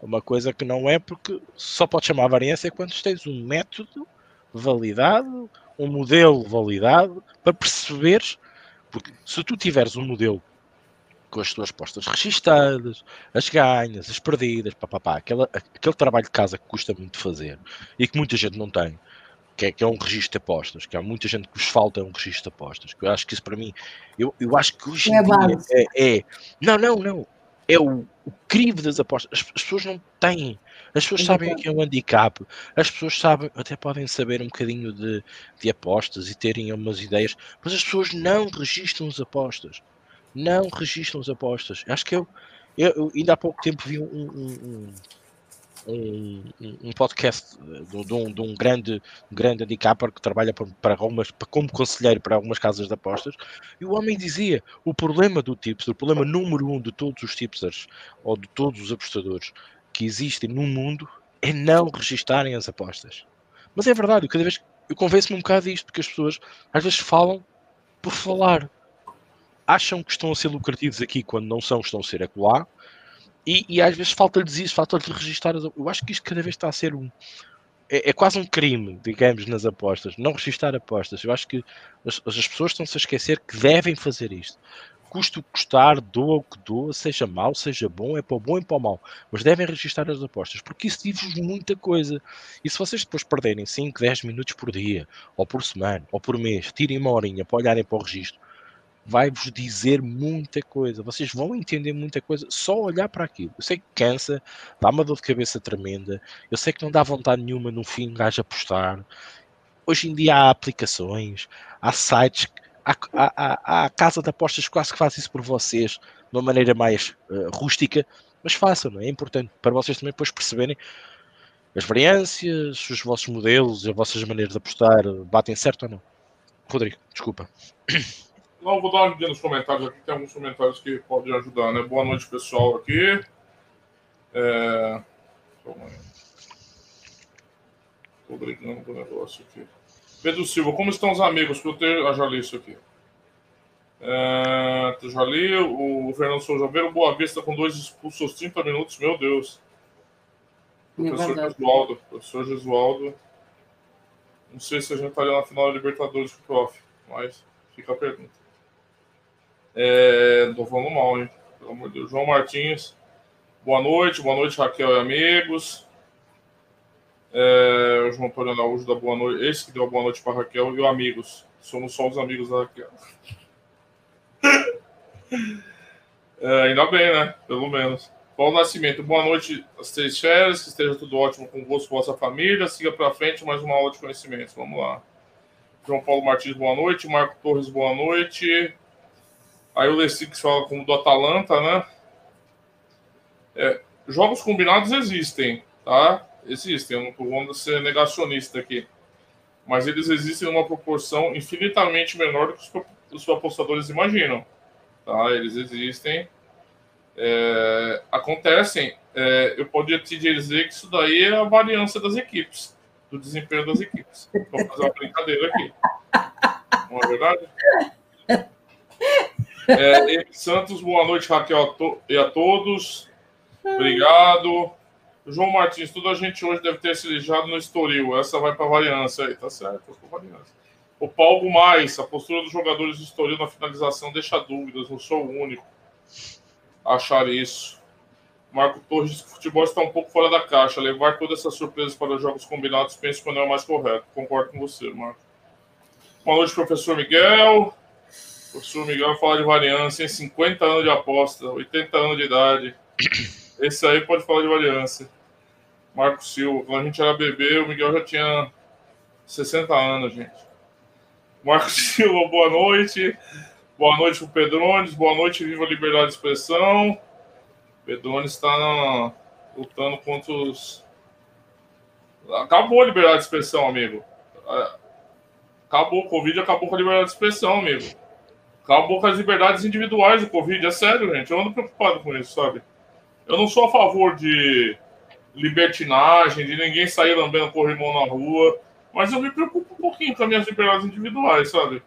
uma coisa que não é, porque só podes chamar a variância quando tens um método validado, um modelo validado, para perceberes. Porque se tu tiveres um modelo com as suas postas registadas, as ganhas, as perdidas, papapá, aquela, aquele trabalho de casa que custa muito fazer e que muita gente não tem, que é, que é um registro de apostas, que há muita gente que vos falta um registro de apostas, que eu acho que isso para mim, eu, eu acho que hoje é, é, é, Não, não, não. É o, o crivo das apostas. As, as pessoas não têm As pessoas sabem o que é um handicap. As pessoas sabem, até podem saber um bocadinho de, de apostas e terem umas ideias, mas as pessoas não registram as apostas. Não registram as apostas. Acho que eu, eu, ainda há pouco tempo vi um, um, um, um podcast de, de, um, de um grande, grande handicapper que trabalha para, para algumas, para, como conselheiro para algumas casas de apostas, e o homem dizia: o problema do tipster, o problema número um de todos os tipsters ou de todos os apostadores que existem no mundo é não registarem as apostas. Mas é verdade, cada vez eu convenço-me um bocado disto, porque as pessoas às vezes falam por falar. Acham que estão a ser lucrativos aqui quando não são, estão a ser acolá. E, e às vezes falta-lhes isso, falta-lhes registrar. As... Eu acho que isto cada vez está a ser um. É, é, quase um crime, digamos, nas apostas. Não registrar apostas. Eu acho que as, as pessoas estão-se a esquecer que devem fazer isto custa o que custar, doa o que doa, seja mau, seja bom, é para o bom e para o mau. Mas devem registrar as apostas, porque isso diz-vos muita coisa. E se vocês depois perderem 5, 10 minutos por dia, ou por semana, ou por mês, tirem uma horinha para olharem para o registro, vai-vos dizer muita coisa. Vocês vão entender muita coisa só olhar para aquilo. Eu sei que cansa, dá uma dor de cabeça tremenda. Eu sei que não dá vontade nenhuma no fim um gajo apostar. Hoje em dia há aplicações, há sites a, a, a, casa de apostas quase que faz isso por vocês de uma maneira mais uh, rústica, mas façam, é? é importante para vocês também depois perceberem as variâncias, os vossos modelos, as vossas maneiras de apostar batem certo ou não. Rodrigo, desculpa. Não, vou dar uma olhada nos comentários aqui, tem alguns comentários que podem ajudar, né? Boa noite, pessoal, aqui. É... Tô brigando com o negócio aqui. Pedro Silva, como estão os amigos? Que eu tenho, eu já li isso aqui. É, já li o Fernando Souza Ver o Boa Vista com dois expulsos aos 30 minutos, meu Deus. É professor Gesualdo, professor Gesualdo. Não sei se a gente estaria na final da Libertadores com o prof, mas fica a pergunta. É, tô falando mal, hein? Pelo amor de Deus. João Martins, boa noite, boa noite, Raquel e amigos. É, o João Antônio Araújo da Boa Noite. Esse que deu a boa noite para Raquel e o amigos. Somos só os amigos da Raquel. É, ainda bem, né? Pelo menos. Paulo Nascimento, boa noite às três férias, que esteja tudo ótimo com você vossa família. Siga para frente, mais uma aula de conhecimentos. Vamos lá. João Paulo Martins, boa noite. Marco Torres, boa noite. Aí o Lessix fala como do Atalanta, né? É, jogos combinados existem, tá? Existem, eu não de ser negacionista aqui. Mas eles existem em uma proporção infinitamente menor do que os, os apostadores imaginam. Tá? Eles existem, é, acontecem. É, eu poderia te dizer que isso daí é a variância das equipes, do desempenho das equipes. Vou fazer uma brincadeira aqui. Não é verdade? É, Santos, boa noite, Raquel, e a todos. Obrigado. João Martins, toda a gente hoje deve ter se lijado no Estoril. Essa vai para variância aí, tá certo? O Paulo Mais, a postura dos jogadores do Estoril na finalização deixa dúvidas, não sou o único a achar isso. Marco Torres o futebol está um pouco fora da caixa. Levar todas essas surpresas para os jogos combinados, penso que não é mais correto. Concordo com você, Marco. Boa noite, professor Miguel. O professor Miguel fala de variância em 50 anos de aposta, 80 anos de idade. Esse aí pode falar de variância. Marco Silva. Quando a gente era bebê, o Miguel já tinha 60 anos, gente. Marco Silva, boa noite. Boa noite pro Pedrones. Boa noite, viva a liberdade de expressão. Pedrones está lutando contra os. Acabou a liberdade de expressão, amigo. Acabou o Covid, acabou com a liberdade de expressão, amigo. Acabou com as liberdades individuais do Covid. É sério, gente. Eu ando preocupado com isso, sabe? Eu não sou a favor de libertinagem, de ninguém sair lambendo corrimão na rua, mas eu me preocupo um pouquinho com as minhas liberdades individuais, sabe?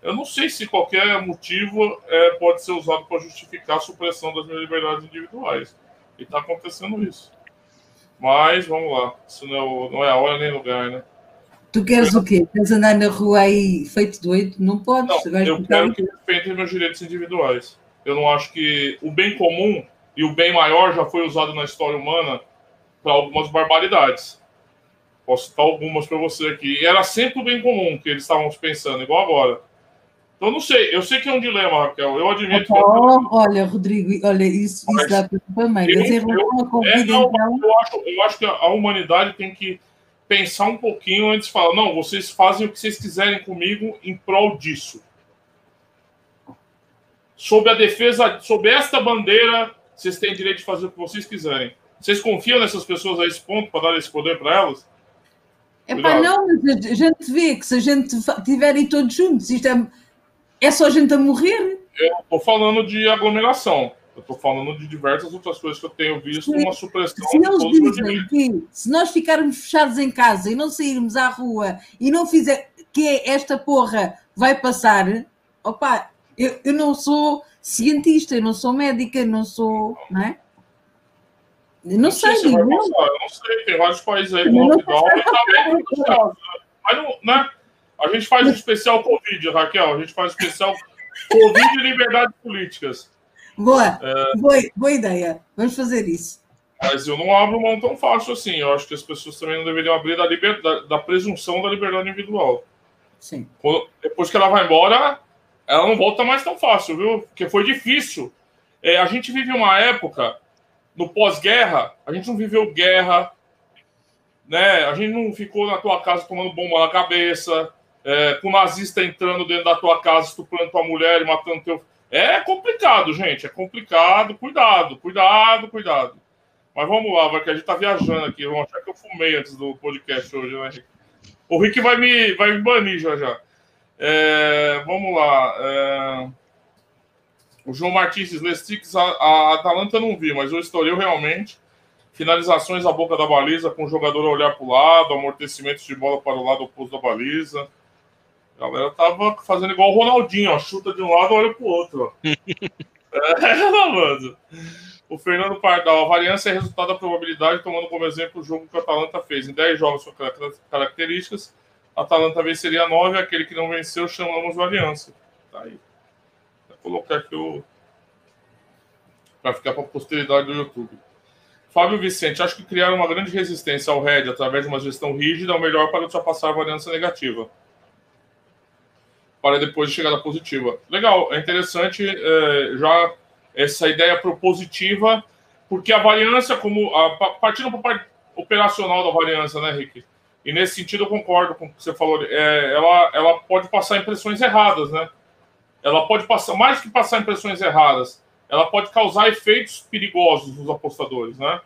Eu não sei se qualquer motivo é, pode ser usado para justificar a supressão das minhas liberdades individuais. E está acontecendo isso. Mas, vamos lá. Isso não é, não é a hora nem lugar, né? Tu queres o quê? Queres andar na rua aí feito doido? Não podes. Não, eu quero que respeitem meus direitos individuais. Eu não acho que o bem comum e o bem maior já foi usado na história humana para algumas barbaridades. Posso citar algumas para você aqui. E era sempre o bem comum que eles estavam pensando, igual agora. Então, não sei. Eu sei que é um dilema, Raquel. Eu admito. Oh, que... Olha, Rodrigo, olha, isso, isso dá para mim. Mas à Covid, é, então... Eu acho, eu acho que a humanidade tem que pensar um pouquinho antes de falar, não, vocês fazem o que vocês quiserem comigo em prol disso. Sob a defesa, sob esta bandeira, vocês têm direito de fazer o que vocês quiserem. Vocês confiam nessas pessoas a esse ponto para dar esse poder para elas? É pá, não, mas a gente vê que se a gente estiverem todos juntos, isto é, é só a gente a morrer. Eu estou falando de aglomeração. Eu estou falando de diversas outras coisas que eu tenho visto, uma supressão. Se eles dizem que se nós ficarmos fechados em casa e não sairmos à rua e não fizer que esta porra vai passar, opá, eu, eu não sou cientista, eu não sou médica, eu não sou. Não é? Eu não, não sei, sei eu não sei, tem vários países aí com lockdown Mas não, né? A gente faz um especial Covid, Raquel. A gente faz um especial Covid e liberdades políticas. Boa, é... boa, boa ideia. Vamos fazer isso. Mas eu não abro mão tão fácil assim. Eu acho que as pessoas também não deveriam abrir da, liberdade, da presunção da liberdade individual. Sim. Quando, depois que ela vai embora, ela não volta mais tão fácil, viu? Porque foi difícil. É, a gente vive uma época, no pós-guerra, a gente não viveu guerra, né? A gente não ficou na tua casa tomando bomba na cabeça, é, com nazista entrando dentro da tua casa, estuprando tua mulher e matando teu. É complicado, gente. É complicado. Cuidado, cuidado, cuidado. Mas vamos lá, vai que a gente tá viajando aqui. Vamos achar que eu fumei antes do podcast hoje, né? O Rick vai me, vai me banir já já. É, vamos lá. É, o João Martins Lestix, a, a Atalanta não vi, mas o Estoril realmente. Finalizações à boca da baliza, com o jogador a olhar para o lado, amortecimentos de bola para o lado oposto da baliza. A galera tava fazendo igual o Ronaldinho, ó, chuta de um lado, olha pro outro. é, mano. O Fernando Pardal, a variância é resultado da probabilidade, tomando como exemplo o jogo que o Atalanta fez. Em 10 jogos com características, a Atalanta venceria 9, aquele que não venceu chamamos variância. Tá aí. Vou colocar aqui o. Para ficar para a posteridade do YouTube. Fábio Vicente, acho que criar uma grande resistência ao RED através de uma gestão rígida é o melhor para ultrapassar a variância negativa para depois de chegada positiva. Legal, é interessante é, já essa ideia propositiva, porque a variância, como a, partindo para a parte operacional da variância, né, Rick? E nesse sentido eu concordo com o que você falou. É, ela, ela pode passar impressões erradas, né? Ela pode passar, mais que passar impressões erradas, ela pode causar efeitos perigosos nos apostadores, né?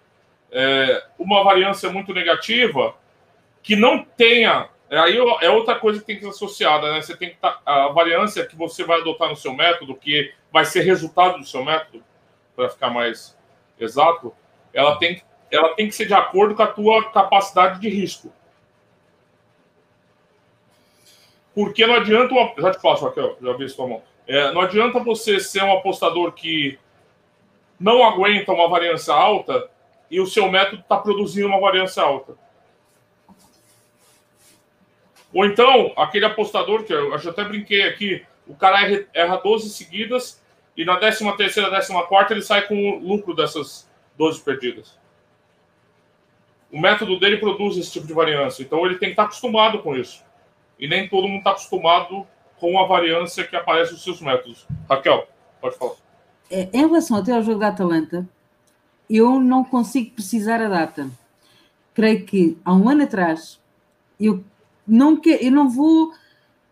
É, uma variância muito negativa que não tenha aí é outra coisa que tem que ser associada, né? Você tem que. Tá, a variância que você vai adotar no seu método, que vai ser resultado do seu método, para ficar mais exato, ela tem, ela tem que ser de acordo com a tua capacidade de risco. Porque não adianta. Uma, já te passo, Raquel, já vi isso mão. É, não adianta você ser um apostador que não aguenta uma variância alta e o seu método está produzindo uma variância alta. Ou então, aquele apostador, que eu, até brinquei aqui, o cara erra 12 seguidas e na 13 terceira, 14 quarta ele sai com o lucro dessas 12 perdidas. O método dele produz esse tipo de variância, então ele tem que estar acostumado com isso. E nem todo mundo está acostumado com a variância que aparece nos seus métodos. Raquel, pode falar. É, em relação até ao jogo da Atalanta, eu não consigo precisar a data. Creio que há um ano atrás eu não que, eu não vou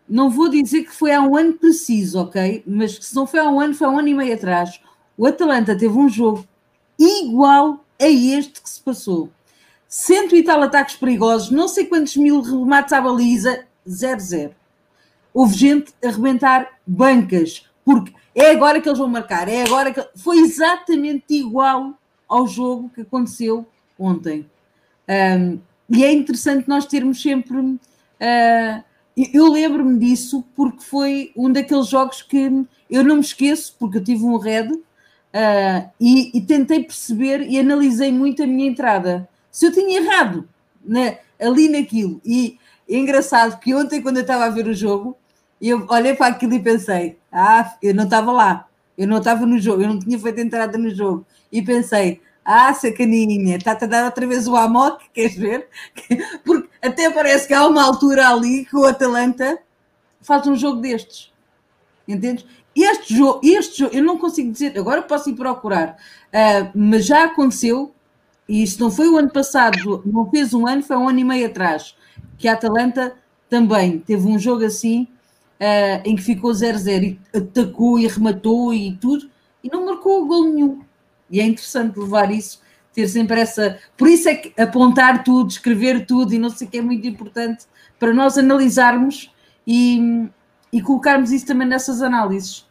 não vou dizer que foi há um ano preciso, ok? Mas se não foi há um ano, foi há um ano e meio atrás. O Atalanta teve um jogo igual a este que se passou. Cento e tal ataques perigosos, não sei quantos mil remates à baliza, 0-0. Houve gente a arrebentar bancas, porque é agora que eles vão marcar, é agora que. Foi exatamente igual ao jogo que aconteceu ontem. Um, e é interessante nós termos sempre Uh, eu lembro-me disso porque foi um daqueles jogos que eu não me esqueço, porque eu tive um red uh, e, e, tentei perceber e analisei muito a minha entrada. Se eu tinha errado né, ali naquilo, e é engraçado que ontem, quando eu estava a ver o jogo, eu olhei para aquilo e pensei: ah, eu não estava lá, eu não estava no jogo, eu não tinha feito entrada no jogo, e pensei: ah, sacaninha, está-te a dar outra vez o Amok, queres ver? Porque até parece que há uma altura ali que o Atalanta faz um jogo destes. Entendes? Este jogo, este jogo, eu não consigo dizer, agora posso ir procurar, uh, mas já aconteceu, e isso não foi o ano passado, não fez um ano, foi um ano e meio atrás, que a Atalanta também teve um jogo assim, uh, em que ficou 0-0 e atacou e rematou e tudo, e não marcou gol nenhum. E é interessante levar isso, ter sempre essa. Por isso é que apontar tudo, escrever tudo e não sei o que é muito importante para nós analisarmos e, e colocarmos isso também nessas análises.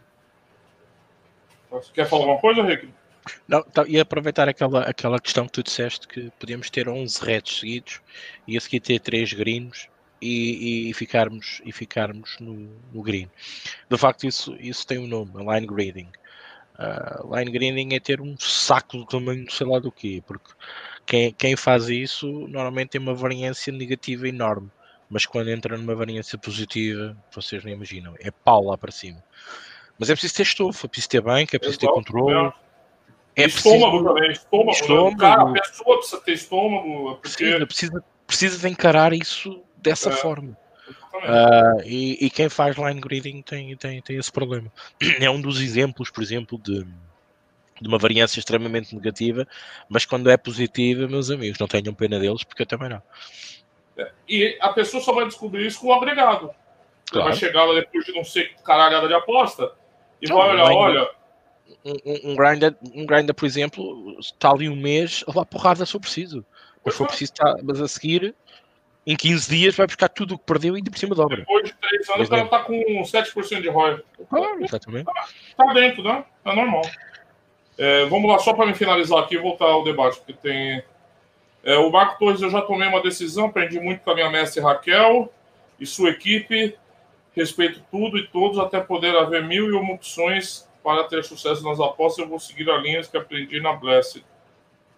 Quer falar alguma coisa, Rick? Não, tá, e aproveitar aquela, aquela questão que tu disseste que podíamos ter 11 reds seguidos e a seguir ter 3 grinos e, e, ficarmos, e ficarmos no, no green. De facto, isso, isso tem um nome, line grading. Uh, line grading é ter um saco do tamanho sei lá do quê, porque quem, quem faz isso normalmente tem uma variância negativa enorme, mas quando entra numa variância positiva, vocês nem imaginam, é pau lá para cima. Mas é preciso ter estofo, é preciso ter banco, é preciso ter controle. É estômago preciso... também, estômago. estômago. Né? Cara, a pessoa precisa ter estômago. Porque... Precisa, precisa, precisa de encarar isso dessa é, forma. Uh, e, e, quem faz line grading tem, tem, tem esse problema. É um dos exemplos, por exemplo, de, de uma variância extremamente negativa, mas quando é positiva, meus amigos, não tenham pena deles, porque eu também não. É, e a pessoa só vai descobrir isso com o agregado. Claro. Vai chegar lá depois de não sei caralhada de aposta e não, vai olhar, olha. Um, um, grinder, um grinder, por exemplo, está ali um mês levar porrada se eu preciso. Mas for preciso, estar, mas a seguir em 15 dias vai buscar tudo o que perdeu e de por cima dobra. Depois de 3 anos, cara está com 7% de ROI. Claro, exatamente. Está dentro, né? É normal. É, vamos lá, só para me finalizar aqui e voltar ao debate, porque tem. É, o Marco Torres, eu já tomei uma decisão, aprendi muito com a minha mestre Raquel e sua equipe. Respeito tudo e todos, até poder haver mil e uma opções para ter sucesso nas apostas. Eu vou seguir as linhas que aprendi na Blessed.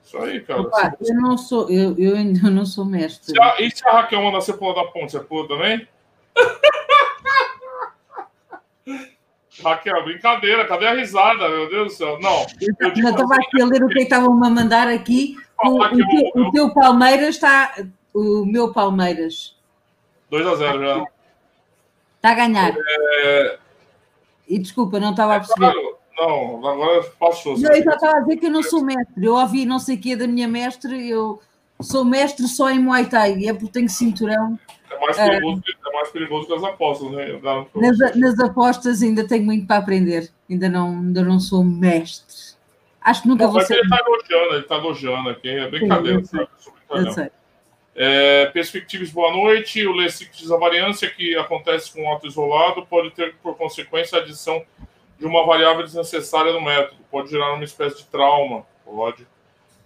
Isso aí, cara. Opa, eu não sou, eu, eu ainda não sou mestre. Se a, e se a Raquel manda você pular da ponte, você pula também? Raquel, brincadeira, cadê a risada, meu Deus do céu? Não. Eu estava assim, aqui a ler o que estavam a mandar aqui. O, o, teu, eu, o, teu, Palmeiras está. O meu Palmeiras. 2 a 0 já. Está a ganhar. É... E desculpa, não estava a perceber. É claro. Não, agora passou. Não, eu já estava a dizer que eu não sou mestre. Eu ouvi não sei o que da minha mestre, eu sou mestre só em Muay Thai, e é porque tenho cinturão. É mais perigoso, é, é mais perigoso que as apostas, né? Nas, nas, apostas ainda tenho muito para aprender. Ainda não, ainda não sou mestre. Acho que nunca não, vou ser. Ele está elogiando, ele está elogiando aqui. É brincadeira, Sim, eu sei. Eu sei. É, perspectivas, boa noite. O Lessix, a variância que acontece com o auto isolado pode ter por consequência a adição de uma variável desnecessária no método. Pode gerar uma espécie de trauma. Pode.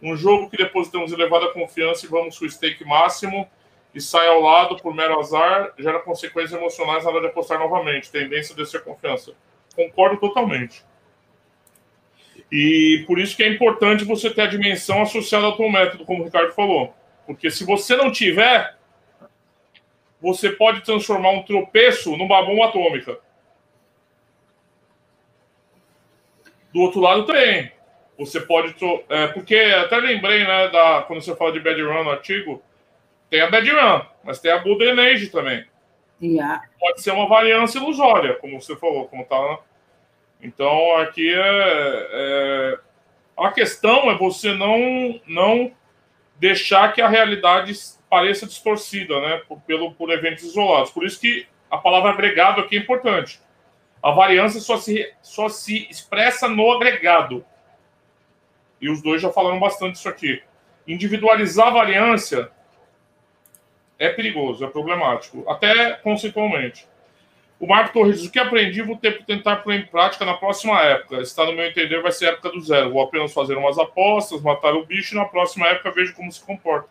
Um jogo que depositamos elevada confiança e vamos com o stake máximo e sai ao lado por mero azar, gera consequências emocionais na hora de apostar novamente. Tendência a descer a confiança. Concordo totalmente. E por isso que é importante você ter a dimensão associada ao teu método, como o Ricardo falou. Porque se você não tiver, você pode transformar um tropeço numa bomba atômica. Do outro lado também. Você pode. É, porque até lembrei, né, da, quando você fala de Bad Run no artigo, tem a Bad Run, mas tem a Golden Age também. Yeah. Pode ser uma variância ilusória, como você falou, como tá. Né? Então aqui é, é, a questão é você não não deixar que a realidade pareça distorcida, né, por, pelo por eventos isolados. Por isso que a palavra agregado aqui é importante. A variância só se, só se expressa no agregado. E os dois já falaram bastante isso aqui. Individualizar a variância é perigoso, é problemático, até conceitualmente. O Marco Torres diz: o que aprendi vou ter que tentar pôr em prática na próxima época. Está no meu entender, vai ser época do zero. Vou apenas fazer umas apostas, matar o bicho e na próxima época vejo como se comporta.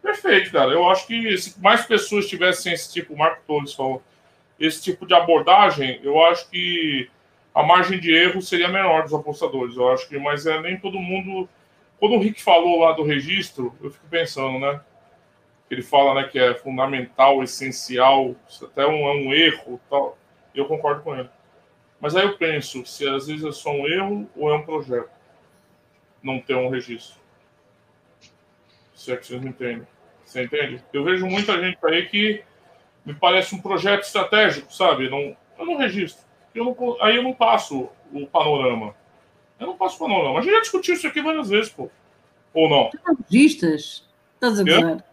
Perfeito, cara. Eu acho que se mais pessoas tivessem esse tipo, o Marco Torres falou, esse tipo de abordagem, eu acho que a margem de erro seria menor dos apostadores. Eu acho que, mas é nem todo mundo. Quando o Rick falou lá do registro, eu fico pensando, né? Ele fala, né, que é fundamental, essencial, até um, é um erro, tal. Eu concordo com ele. Mas aí eu penso se às vezes é só um erro ou é um projeto não ter um registro. Se é que vocês entendem. Você entende? Eu vejo muita gente aí que me parece um projeto estratégico, sabe? Não, eu não registro. eu não, aí eu não passo o panorama. Eu não passo o panorama. A gente já discutiu isso aqui várias vezes, pô. Ou não? Registas? Estás a dizer?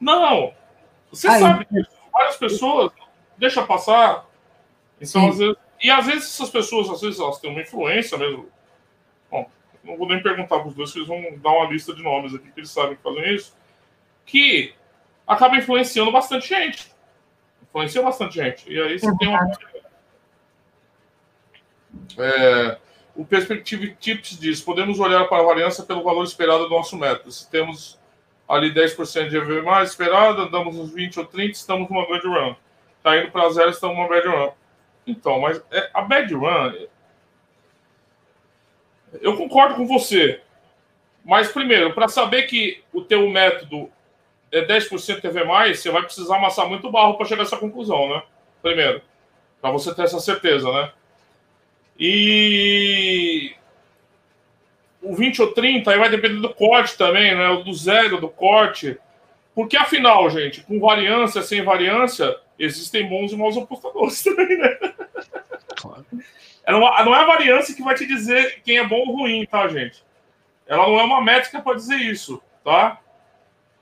Não. Você Ai, sabe disso. Várias pessoas deixam passar. Então, às vezes, e às vezes essas pessoas, às vezes, elas têm uma influência mesmo. Bom, não vou nem perguntar para os dois, eles vão dar uma lista de nomes aqui que eles sabem que fazem isso. Que acaba influenciando bastante gente. Influencia bastante gente. E aí você tem uma. É, o Perspective Tips diz: podemos olhar para a variância pelo valor esperado do nosso método. Se temos ali 10% de EV mais esperado, andamos uns 20 ou 30, estamos numa good run. Está indo para zero, estamos numa bad run. Então, mas é, a bad run. Eu concordo com você. Mas, primeiro, para saber que o teu método é 10% EV mais, você vai precisar amassar muito barro para chegar a essa conclusão, né? Primeiro. Para você ter essa certeza, né? E o 20 ou 30 aí vai depender do corte também, né? O do zero do corte. Porque afinal, gente, com variância, sem variância, existem bons e maus apostadores também, né? Claro. Não, não é a variância que vai te dizer quem é bom ou ruim, tá, gente? Ela não é uma métrica para dizer isso, tá?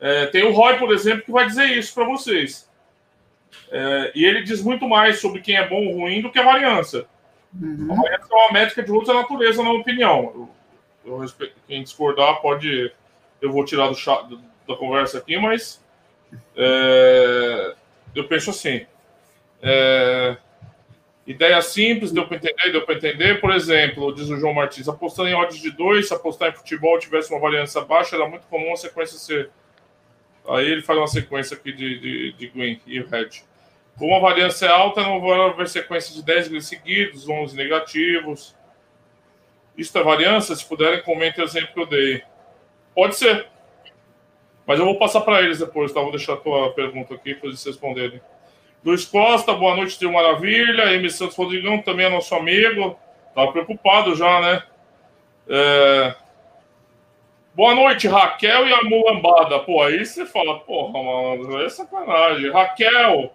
É, tem o Roy, por exemplo, que vai dizer isso para vocês. É, e ele diz muito mais sobre quem é bom ou ruim do que a variância. Uhum. A variância é uma métrica de outra natureza, na opinião. Eu, eu respeito, quem discordar pode. Eu vou tirar do chat, da conversa aqui, mas é, eu penso assim. É, ideia simples, deu para entender, deu para entender. Por exemplo, diz o João Martins, apostando em odds de 2, se apostar em futebol tivesse uma variância baixa, era muito comum a sequência ser. Aí ele faz uma sequência aqui de, de, de green e red. Com a variância alta, não vai haver sequência de 10 greens seguidos, 11 negativos. Isso é variância? Se puderem, comentem o exemplo que eu dei. Pode ser. Mas eu vou passar para eles depois, tá? Vou deixar a tua pergunta aqui para eles responderem. Luiz Costa, boa noite, Tio Maravilha. M. Santos Rodrigão também é nosso amigo. Tá preocupado já, né? É... Boa noite, Raquel e a mulambada. Pô, aí você fala, porra, mano, é sacanagem. Raquel.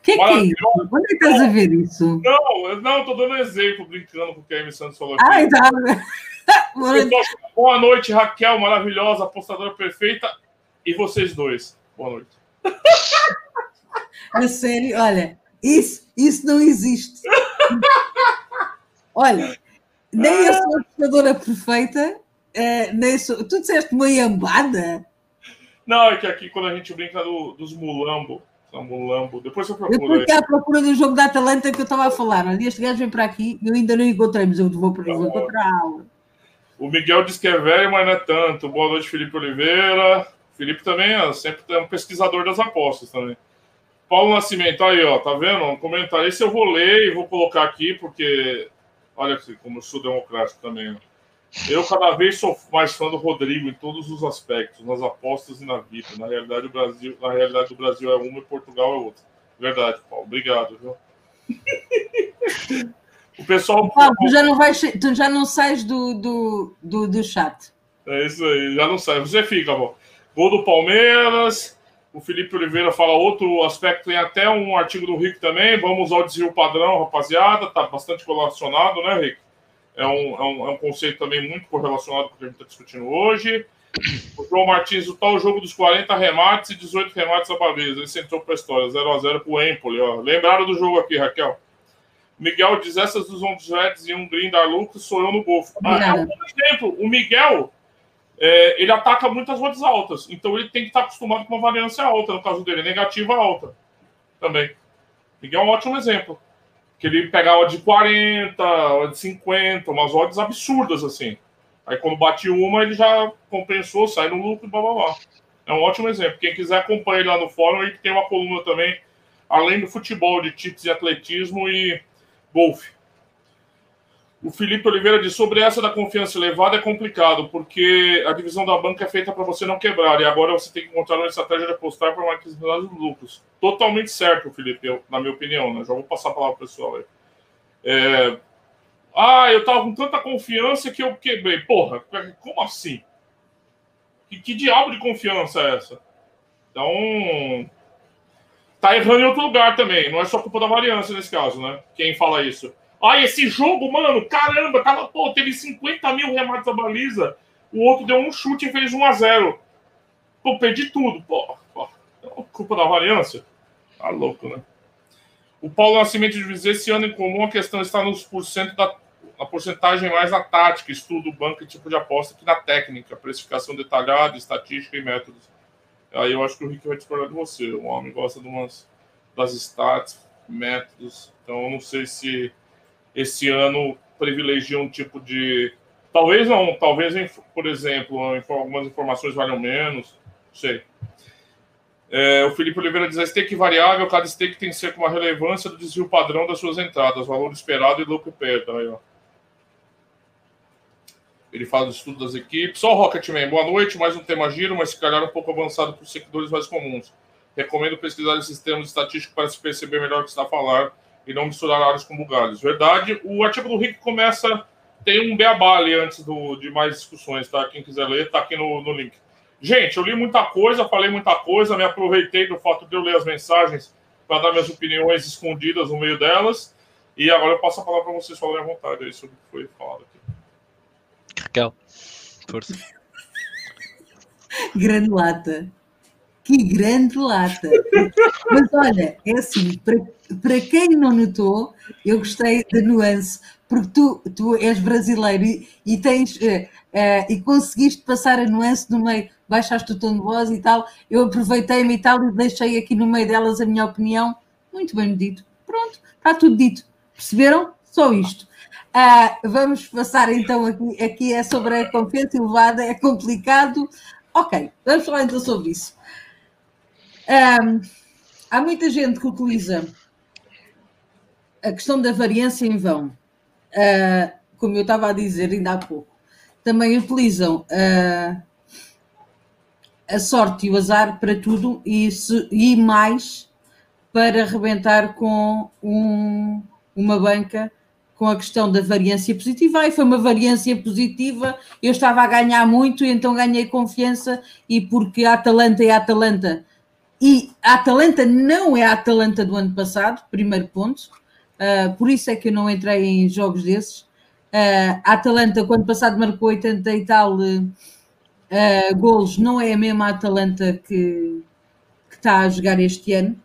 Que que é isso? Onde é que você ver isso? Não, não, tô dando exemplo, brincando com o que a M. Santos falou aqui. Ai, tá. Boa noite, Raquel, maravilhosa, apostadora perfeita e vocês dois. Boa noite. É sério, olha, isso, isso não existe. Olha, nem eu sou a jogadora perfeita, é, nem sou. Tu disseste uma iambada? Não, é que aqui quando a gente brinca do, dos mulambo, são mulambo, depois eu procuro. Depois que à procura do jogo da Atalanta que eu estava a falar. Olha, este gajo vem para aqui, eu ainda não encontrei, mas eu vou, para vou encontrá-lo. O Miguel diz que é velho, mas não é tanto. Boa noite, Felipe Oliveira. Felipe também é sempre é um pesquisador das apostas também. Paulo Nascimento, aí, ó, tá vendo? Um comentário. Esse eu vou ler e vou colocar aqui, porque olha aqui, como eu sou democrático também. Eu cada vez sou mais fã do Rodrigo em todos os aspectos, nas apostas e na vida. Na realidade, o Brasil, na realidade, o Brasil é uma e Portugal é outra. Verdade, Paulo. Obrigado, viu? o pessoal. Paulo, tu já não vais, tu já não sais do, do, do, do chat. É isso aí, já não sai. Você fica, bom. Gol do Palmeiras. O Felipe Oliveira fala outro aspecto, tem até um artigo do Rick também. Vamos usar o desvio padrão, rapaziada. Tá bastante correlacionado, né, Rick? É um, é um, é um conceito também muito correlacionado com o que a gente está discutindo hoje. O João Martins, o tal jogo dos 40 remates e 18 remates a baliza. Ele entrou para a história, 0x0 para o Empoli. Ó. Lembraram do jogo aqui, Raquel? Miguel diz: essas dos Ondos Reds e um green da lucro sou eu no golfe. Ah, é um exemplo. O Miguel é, ele ataca muitas odds altas. Então ele tem que estar acostumado com uma variância alta, no caso dele, negativa alta também. Miguel é um ótimo exemplo. Que ele pegava de 40, de 50, umas odds absurdas assim. Aí quando bate uma, ele já compensou, sai no lucro e blá blá blá. É um ótimo exemplo. Quem quiser acompanhar ele lá no fórum, ele tem uma coluna também, além do futebol, de tips e atletismo e golfe. O Felipe Oliveira diz: sobre essa da confiança elevada é complicado, porque a divisão da banca é feita para você não quebrar, e agora você tem que encontrar uma estratégia de apostar para maximizar os lucros. Totalmente certo, Felipe, eu, na minha opinião, né? Já vou passar a palavra para o pessoal aí. É... Ah, eu tava com tanta confiança que eu quebrei. Porra, como assim? Que, que diabo de confiança é essa? Então. Tá errando em outro lugar também. Não é só culpa da variância nesse caso, né? Quem fala isso. Ai, esse jogo, mano, caramba, tava, pô, teve 50 mil remates a baliza. O outro deu um chute e fez 1 a 0 Pô, perdi tudo. Pô, pô culpa da variância? Tá louco, né? O Paulo Nascimento de dizer esse ano em comum a questão está nos porcento da a porcentagem mais na tática, estudo, banco e tipo de aposta que na técnica, precificação detalhada, estatística e métodos. Aí eu acho que o Rick vai discordar de você. O homem gosta de umas das stats, métodos. Então eu não sei se esse ano privilegia um tipo de. Talvez não, talvez, por exemplo, algumas informações valham menos. Não sei. É, o Felipe Oliveira diz: a stake variável, cada stake tem que ser com uma relevância do desvio padrão das suas entradas, valor esperado e lucro perda. Aí, ó. Ele fala do estudo das equipes. Só o Rocketman, boa noite. Mais um tema giro, mas se calhar um pouco avançado para os seguidores mais comuns. Recomendo pesquisar esses termos estatísticos para se perceber melhor o que está a falar e não misturar áreas com bugalhos. Verdade. O artigo do Rick começa. Tem um beabá ali antes do, de mais discussões, tá? Quem quiser ler, tá aqui no, no link. Gente, eu li muita coisa, falei muita coisa, me aproveitei do fato de eu ler as mensagens para dar minhas opiniões escondidas no meio delas. E agora eu passo a palavra para vocês falarem à vontade aí sobre o que foi falado aqui. Raquel, força. grande lata. Que grande lata. Mas olha, é assim, para, para quem não notou, eu gostei da nuance, porque tu, tu és brasileiro e, e tens uh, uh, e conseguiste passar a nuance no meio, baixaste o tom de voz e tal. Eu aproveitei-me e tal e deixei aqui no meio delas a minha opinião. Muito bem dito. Pronto, está tudo dito. Perceberam? Só isto. Uh, vamos passar então aqui, aqui é sobre a confiança elevada, é complicado. Ok, vamos falar então sobre isso. Um, há muita gente que utiliza a questão da variância em vão, uh, como eu estava a dizer ainda há pouco. Também utilizam uh, a sorte e o azar para tudo e, se, e mais para arrebentar com um, uma banca com a questão da variância positiva. Aí foi uma variância positiva, eu estava a ganhar muito, então ganhei confiança, e porque a Atalanta é a Atalanta, e a Atalanta não é a Atalanta do ano passado, primeiro ponto, uh, por isso é que eu não entrei em jogos desses. Uh, a Atalanta, quando passado, marcou 80 e tal uh, golos, não é a mesma Atalanta que, que está a jogar este ano.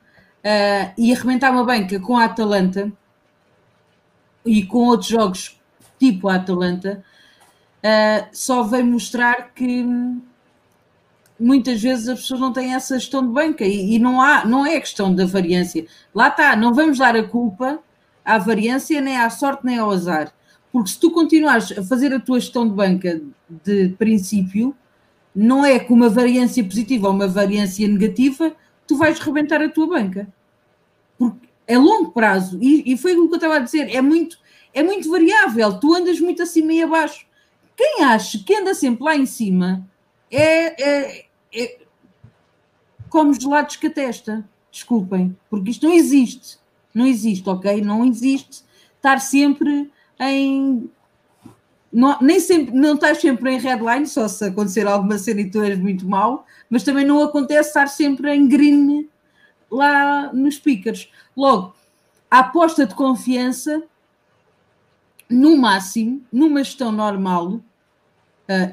E arrebentar uma banca com a Atalanta e com outros jogos tipo a Atalanta, só vem mostrar que muitas vezes as pessoas não têm essa gestão de banca e, e, não, há, não é questão da variância. Lá está, não vamos dar a culpa à variância, nem à sorte, nem ao azar. Porque se tu continuares a fazer a tua gestão de banca de princípio, não é com uma variância positiva ou uma variância negativa, tu vais rebentar a tua banca. Porque é longo prazo. E, e foi o que eu estava a dizer, é muito, é muito variável. Tu andas muito acima e abaixo. Quem acha que anda sempre lá em cima é, é, é como gelados que a testa. Desculpem, porque isto não existe. Não existe, ok? Não existe estar sempre em. Não, nem sempre, não estás sempre em headline, só se acontecer alguma cena e tu és muito mau, mas também não acontece estar sempre em green lá nos speakers. Logo, a aposta de confiança, no máximo, numa gestão normal,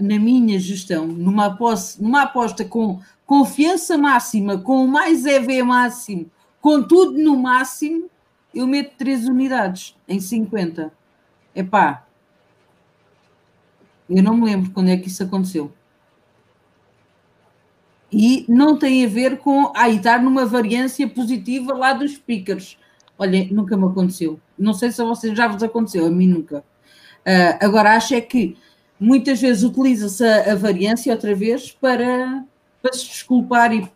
na minha gestão, numa aposta, numa aposta com confiança máxima, com mais EV máximo, com tudo no máximo, eu meto 3 unidades em 50. Epá, eu não me lembro quando é que isso aconteceu. E não tem a ver com ah, estar numa variância positiva lá dos speakers. Olha, nunca me aconteceu. Não sei se a vocês já vos aconteceu, a mim nunca. Uh, agora, acho é que muitas vezes utiliza-se a, variância outra vez para, para se desculpar e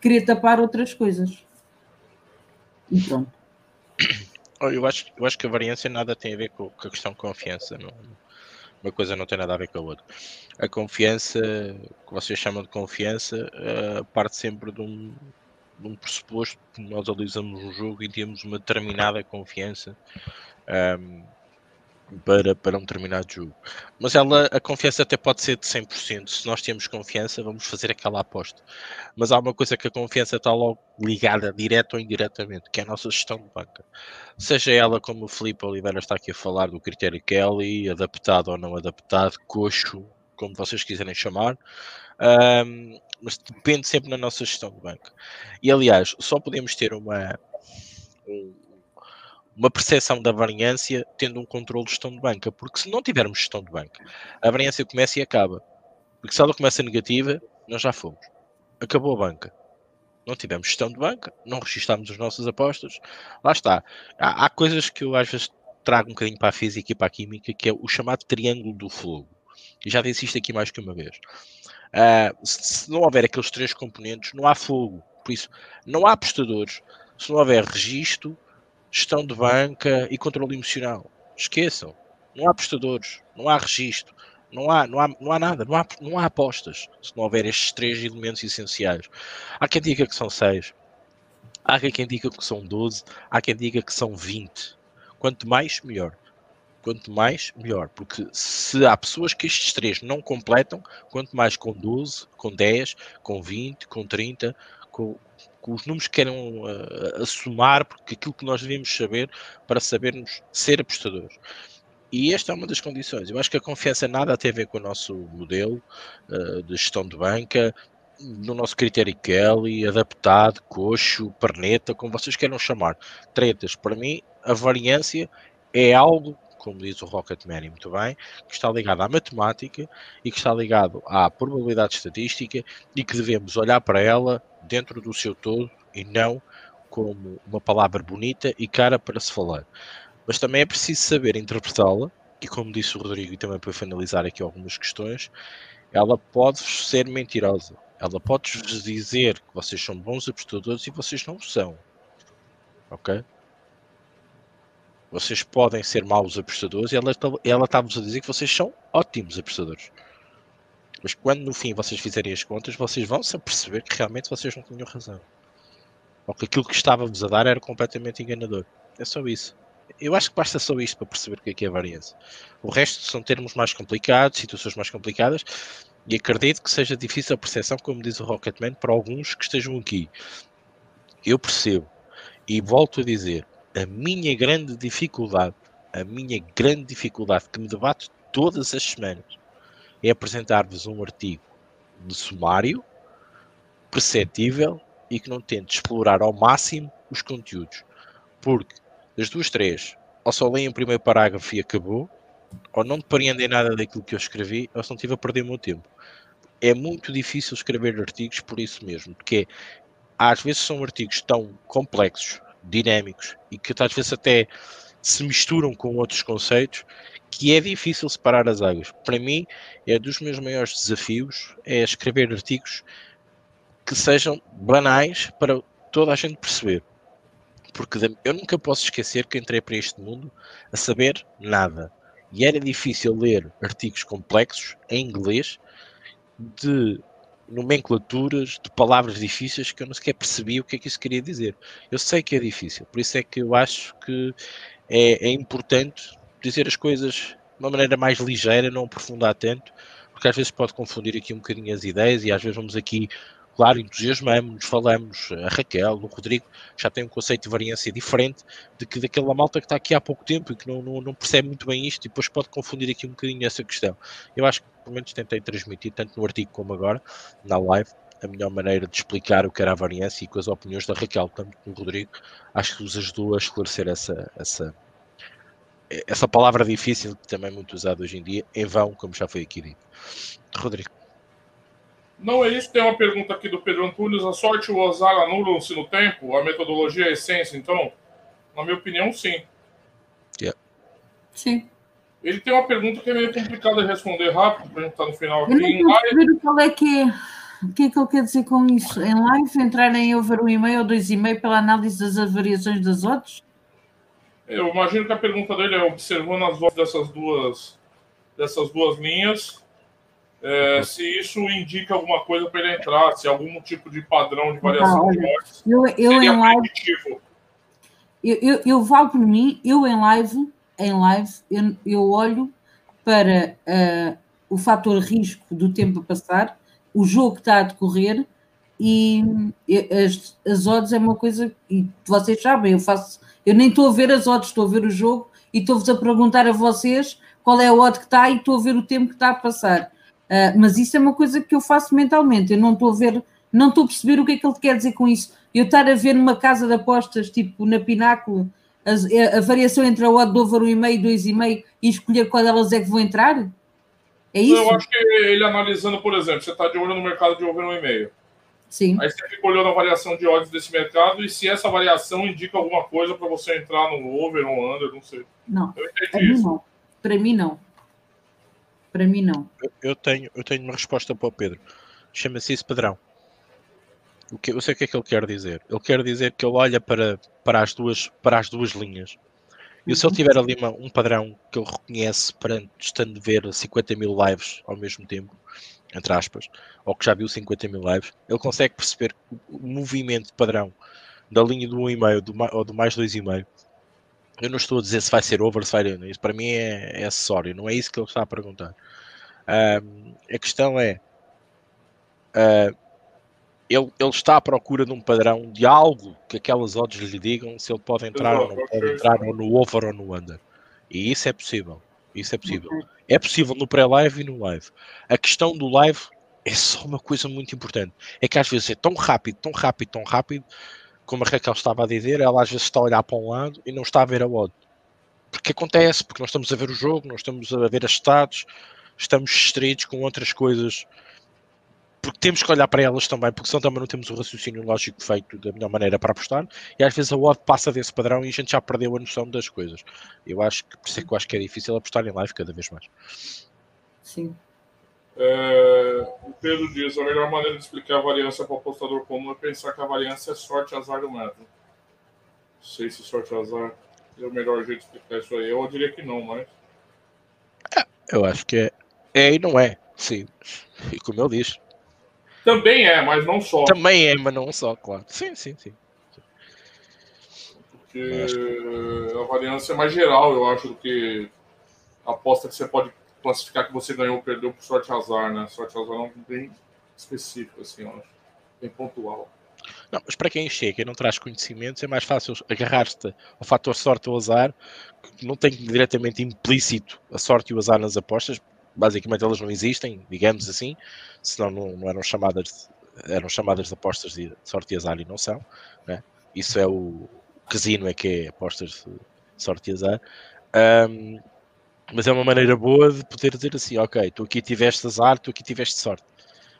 querer tapar outras coisas. E pronto. Eu acho, eu acho que a variância nada tem a ver com, com a questão de confiança. Não, uma coisa não tem nada a ver com a outra. A confiança, que vocês chamam de confiança, uh, parte sempre de um, de um pressuposto nós analisamos um jogo e temos uma determinada confiança um, para, para um determinado jogo. Mas ela, a confiança até pode ser de 100%. Se nós temos confiança, vamos fazer aquela aposta. Mas há uma coisa que a confiança está logo ligada, direto ou indiretamente, que é a nossa gestão de banca. Seja ela, como o Felipe Oliveira está aqui a falar, do critério Kelly, adaptado ou não adaptado, coxo, como vocês quiserem chamar. Um, mas depende sempre da nossa gestão de banca. E aliás, só podemos ter uma, um, uma percepção da variância tendo um controle de gestão de banca, porque se não tivermos gestão de banca, a variância começa e acaba. Porque se ela começa negativa, nós já fomos. Acabou a banca. Não tivemos gestão de banca, não registámos as nossas apostas. Lá está. Há, há coisas que eu às vezes trago um bocadinho para a física e para a química, que é o chamado triângulo do fogo. E já disse isto aqui mais que uma vez. Uh, se, se não houver aqueles três componentes, não há fogo. Por isso, não há apostadores. Se não houver registro, gestão de banca e controle emocional. Esqueçam. Não há apostadores, não há registro, não há, não há, não há nada, não há, não há apostas se não houver estes três elementos essenciais. Há quem diga que são seis, há quem diga que são 12, há quem diga que são 20. Quanto mais, melhor. Quanto mais, melhor. Porque se há pessoas que estes três não completam, quanto mais com 12, com 10, com 20, com 30, com, que os números queiram uh, assumar, porque aquilo que nós devemos saber para sabermos ser apostadores. E esta é uma das condições. Eu acho que a confiança nada tem a ver com o nosso modelo uh, de gestão de banca, no nosso critério Kelly, adaptado, coxo, perneta, como vocês queiram chamar. Tretas. Para mim, a variância é algo como diz o Rocketman muito bem, que está ligado à matemática e que está ligado à probabilidade estatística e que devemos olhar para ela dentro do seu todo e não como uma palavra bonita e cara para se falar. Mas também é preciso saber interpretá-la, e como disse o Rodrigo, e também para finalizar aqui algumas questões, ela pode ser mentirosa. Ela pode-vos dizer que vocês são bons apostadores e vocês não são. Ok? Vocês podem ser maus apostadores e ela está-vos a dizer que vocês são ótimos apostadores. Mas quando no fim vocês fizerem as contas, vocês vão se perceber que realmente vocês não tinham razão. Ou que aquilo que estava-vos a dar era completamente enganador. É só isso. Eu acho que basta só isto para perceber o que é que é a variância. O resto são termos mais complicados, situações mais complicadas, e acredito que seja difícil a percepção, como diz o Rocketman, para alguns que estejam aqui. Eu percebo. E volto a dizer, a minha grande dificuldade, a minha grande dificuldade que me debate todas as semanas é apresentar-vos um artigo de sumário, perceptível e que não tente explorar ao máximo os conteúdos. Porque das duas, três, ou só leem o primeiro parágrafo e acabou, ou não depreendem nada daquilo que eu escrevi, ou se não estive a perder o meu tempo. É muito difícil escrever artigos por isso mesmo, porque às vezes são artigos tão complexos dinâmicos e que às vezes até se misturam com outros conceitos que é difícil separar as águas. Para mim, é dos meus maiores desafios é escrever artigos que sejam banais para toda a gente perceber. Porque eu nunca posso esquecer que entrei para este mundo a saber nada. E era difícil ler artigos complexos em inglês de nomenclaturas de palavras difíceis que eu não sequer percebi o que é que isso queria dizer. Eu sei que é difícil, por isso é que eu acho que é, é importante dizer as coisas de uma maneira mais ligeira, não aprofundar tanto, porque às vezes pode confundir aqui um bocadinho as ideias e às vezes vamos aqui claro, entusiasmamos, falamos, a Raquel, o Rodrigo, já tem um conceito de variância diferente de que daquela malta que está aqui há pouco tempo e que não, não, não, percebe muito bem isto e depois pode confundir aqui um bocadinho essa questão. Eu acho que pelo menos tentei transmitir, tanto no artigo como agora, na live, a melhor maneira de explicar o que era a variância e com as opiniões da Raquel, tanto do Rodrigo, acho que nos ajudou a esclarecer essa, essa, essa palavra difícil que também é muito usada hoje em dia, em vão, como já foi aqui dito. Rodrigo. Não é isso. Tem uma pergunta aqui do Pedro Antunes. A sorte e o azar anulam-se no tempo? A metodologia é a essência, então? Na minha opinião, sim. Yeah. Sim. Ele tem uma pergunta que é meio complicada de responder rápido, para a gente estar tá no final aqui. Eu não live... qual é que é. O que é que ele quer dizer com isso? Em live, entrarem a ver um e-mail ou dois e-mails pela análise das variações das odds? Eu imagino que a pergunta dele é observando as vozes dessas duas, dessas duas linhas, é, se isso indica alguma coisa para ele entrar, se algum tipo de padrão de variação de eu, eu em live, eu, eu, eu valo por mim, eu em live em live, eu, eu olho para uh, o fator risco do tempo a passar, o jogo que está a decorrer e as, as odds é uma coisa, e vocês sabem, eu faço, eu nem estou a ver as odds, estou a ver o jogo e estou-vos a perguntar a vocês qual é a odd que está e estou a ver o tempo que está a passar. Uh, mas isso é uma coisa que eu faço mentalmente, eu não estou a ver, não estou a perceber o que é que ele quer dizer com isso. Eu estar a ver numa casa de apostas, tipo na Pináculo, a, a variação entre a odd de over 1,5 e 2,5 e escolher qual delas é que vão entrar? É isso? Eu acho que ele analisando, por exemplo, você está de olho no mercado de over 1,5. Sim. Aí você fica olhando a variação de odds desse mercado e se essa variação indica alguma coisa para você entrar no over ou under, não sei. Não. Para mim, não. Para mim, não. Eu, eu, tenho, eu tenho uma resposta para o Pedro. Chama-se isso padrão. O que, eu sei o que é que ele quer dizer. Ele quer dizer que ele olha para, para, as, duas, para as duas linhas. E se ele uhum. tiver ali uma, um padrão que ele reconhece para estando a ver 50 mil lives ao mesmo tempo, entre aspas, ou que já viu 50 mil lives, ele consegue perceber o, movimento padrão da linha do 1,5 do, ou do mais 2,5. Eu não estou a dizer se vai ser over, se vai. Isso para mim é, é acessório, não é isso que ele está a perguntar. A questão é. Uh, ele, ele, está à procura de um padrão de algo que aquelas odds lhe digam se ele pode entrar ou não pode entrar ou no over ou no under. E isso é possível. Isso é possível. É possível no pré-live e no live. A questão do live é só uma coisa muito importante. É que às vezes é tão rápido, tão rápido, tão rápido, como a Raquel estava a dizer, ela às vezes está a olhar para um lado e não está a ver a odd. Porque acontece, porque nós estamos a ver o jogo, nós estamos a ver as status, estamos distraídos com outras coisas porque temos que olhar para elas também, porque senão também não temos o raciocínio lógico feito da melhor maneira para apostar, e às vezes a odd passa desse padrão e a gente já perdeu a noção das coisas. Eu acho que por isso é que eu acho que é difícil apostar em live cada vez mais. Sim. É, o Pedro diz: a melhor maneira de explicar a variância para o apostador comum é pensar que a variância é sorte azar do método. Não sei se sorte azar é o melhor jeito de explicar isso aí. Eu diria que não, mas. É, eu acho que é. É e não é, sim. E como eu disse, também é, mas não só. Também é, mas não só, claro. Sim, sim, sim. Porque a variância é mais geral, eu acho, do que a aposta que você pode classificar que você ganhou ou perdeu por sorte azar, né? Sorte azar é um bem específico, assim, eu acho. Bem pontual. Não, mas para quem chega e não traz conhecimentos, é mais fácil agarrar-te ao fator sorte ou azar, que não tem diretamente implícito a sorte e o azar nas apostas, basicamente elas não existem, digamos assim, senão não, não eram chamadas de, eram chamadas de apostas de sorte e azar e não são, né? isso é o casino é que é apostas de sorte e azar. Um, mas é uma maneira boa de poder dizer assim, ok, tu aqui tiveste azar, tu aqui tiveste sorte.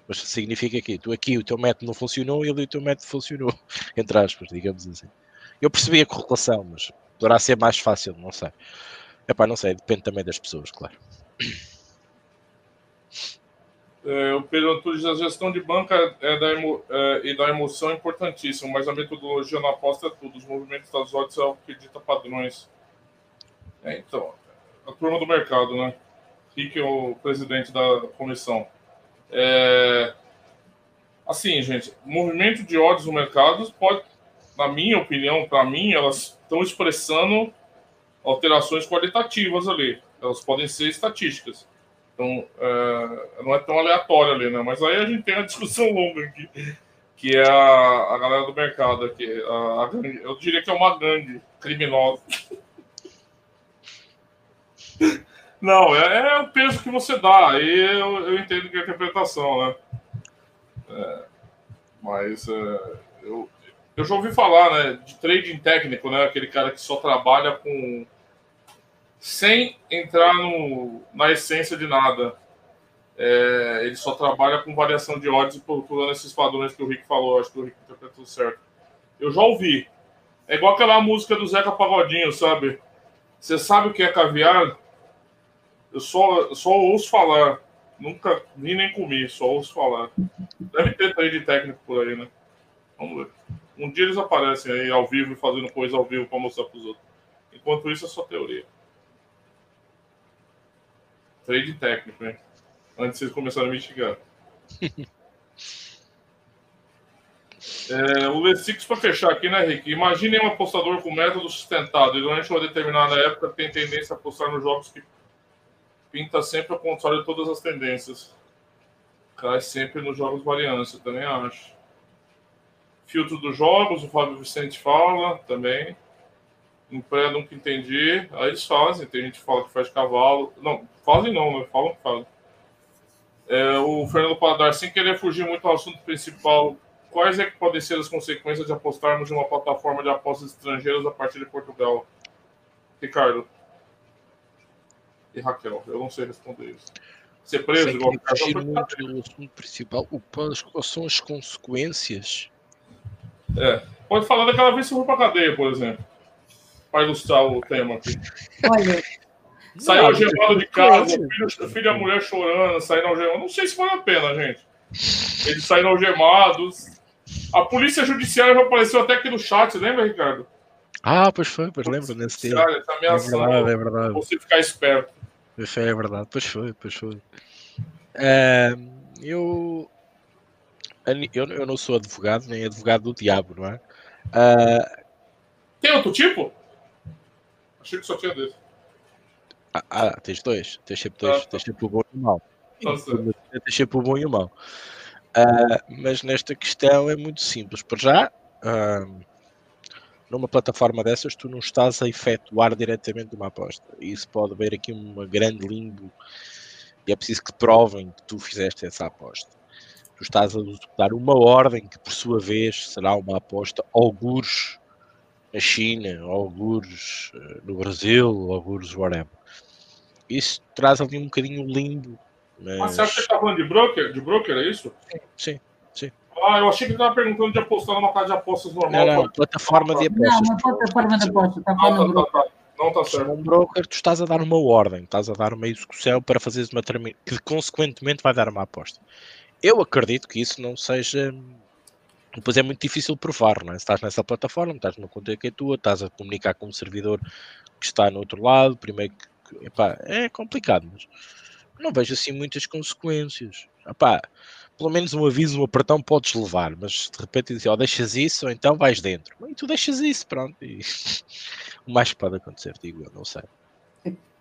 Mas significa que tu aqui o teu método não funcionou e ali o teu método funcionou, entre aspas, digamos assim. Eu percebi a correlação, mas poderá ser mais fácil, não sei. Epá, não sei, depende também das pessoas, claro. É, o Antunes, a gestão de banca é da emo, é, e da emoção é importantíssimo, mas a metodologia na aposta é tudo. Os movimentos das odds é o que dita padrões. É, então, a turma do mercado, né? É o presidente da comissão. É, assim, gente, movimento de odds no mercado pode, na minha opinião, para mim, elas estão expressando alterações qualitativas ali. Elas podem ser estatísticas. Então, é, não é tão aleatório ali, né? Mas aí a gente tem uma discussão longa aqui, que é a, a galera do mercado aqui. A, a eu diria que é uma gangue criminosa. Não, é, é, o peso que você dá. Aí eu, eu entendo que é a interpretação, né? É, mas é, eu, eu já ouvi falar né, de trading técnico, né? Aquele cara que só trabalha com sem entrar no, na essência de nada. É, ele só trabalha com variação de odds e procurando esses padrões que o Rick falou. Acho que o Rick interpretou certo. Eu já ouvi. É igual aquela música do Zeca Pagodinho, sabe? Você sabe o que é caviar? Eu só, só ouço falar. Nunca vi nem comi, só ouço falar. Deve ter trade técnico por aí, né? Vamos ver. Um dia eles aparecem aí ao vivo fazendo coisa ao vivo para mostrar para os outros. Enquanto isso, é só teoria. Trade técnico, hein? Antes de vocês começarem a me xingar. É, o Lessix, para fechar aqui, né, Rick? Imaginem um apostador com método sustentado e durante uma determinada época tem tendência a apostar nos jogos que pinta sempre ao contrário de todas as tendências. Cai sempre nos jogos eu também acho. Filtro dos jogos, o Fábio Vicente fala também. Em pré nunca entendi. Aí eles fazem, tem gente que fala que faz cavalo. Não, fazem não, né? Falam que fazem. É, o Fernando Paladar, sem querer fugir muito do assunto principal, quais é que podem ser as consequências de apostarmos em uma plataforma de apostas estrangeiras a partir de Portugal? Ricardo. E Raquel, eu não sei responder isso. Ser preso, igual fugir muito do assunto principal, o, quais são as consequências? É, pode falar daquela vez que eu fui pra cadeia, por exemplo. Para ilustrar o tema aqui. Olha. Saiu algemado de casa, o filho, filho e a mulher chorando, saindo algemado. Não sei se vale a pena, gente. Eles saíram algemados. A polícia judiciária já apareceu até aqui no chat, lembra, Ricardo? Ah, pois foi, pois lembro nesse tempo. Tá ameaçando é verdade, é verdade. você ficar esperto. Pois é verdade, pois foi, pois foi. É, eu, eu, eu não sou advogado, nem advogado do diabo, não é? Uh, Tem outro tipo? Achei que só tinha desse. Ah, ah, tens dois. Tens sempre dois. Ah, tens sempre o bom e o mau. Tá tens sempre o bom e o mau. Uh, mas nesta questão é muito simples. Por já, uh, numa plataforma dessas, tu não estás a efetuar diretamente uma aposta. Isso pode haver aqui uma grande limbo e é preciso que provem que tu fizeste essa aposta. Tu estás a dar uma ordem que, por sua vez, será uma aposta algures na China, algures uh, no Brasil, algures whatever isso traz ali um bocadinho limbo. Mas... Ah, você acha que ele tá falando de broker? De broker, é isso? Sim, sim. Ah, eu achei que estava perguntando de apostar numa casa de apostas normal. Não, não, plataforma de apostas. Não, uma plataforma de apostas. Tá falando não, tá, tá, tá. Não está certo. Um broker, tu estás a dar uma ordem, estás a dar uma execução para fazeres uma terminação, que consequentemente vai dar uma aposta. Eu acredito que isso não seja. Depois é muito difícil provar, não é? Se estás nessa plataforma, estás numa conta que é tua, estás a comunicar com um servidor que está no outro lado, primeiro que epá, é complicado, mas não vejo assim muitas consequências. Epá, pelo menos um aviso, um apertão podes levar, mas de repente dizer, oh, deixas isso, ou então vais dentro. E tu deixas isso, pronto. E o mais pode acontecer, digo eu, não sei.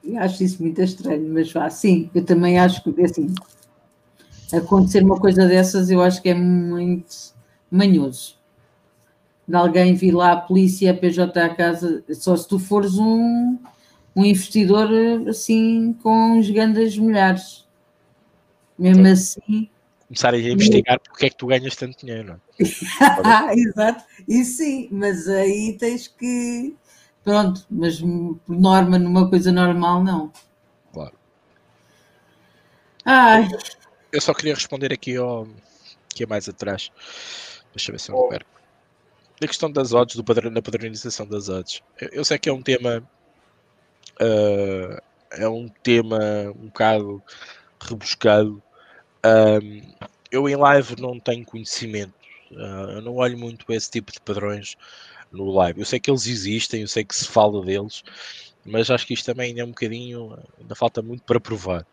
Eu acho isso muito estranho, mas vá, sim, eu também acho que assim, acontecer uma coisa dessas, eu acho que é muito manhoso. De alguém vir lá a polícia, a PJ à casa, só se tu fores um um investidor assim com os grandes milhares. Mesmo assim. Começarem a investigar porque é que tu ganhas tanto dinheiro, é? Exato, isso sim, mas aí tens que. Pronto, mas por norma, numa coisa normal, não. Claro. Ai. Eu só queria responder aqui ao. Que é mais atrás. Deixa eu ver se eu não perco. A questão das odds, do padrão, da padronização das odds. Eu, eu sei que é um tema Uh, é um tema um bocado rebuscado. Um, eu em live não tenho conhecimento, uh, eu não olho muito esse tipo de padrões no live. Eu sei que eles existem, eu sei que se fala deles, mas acho que isto também é um bocadinho, ainda falta muito para provar.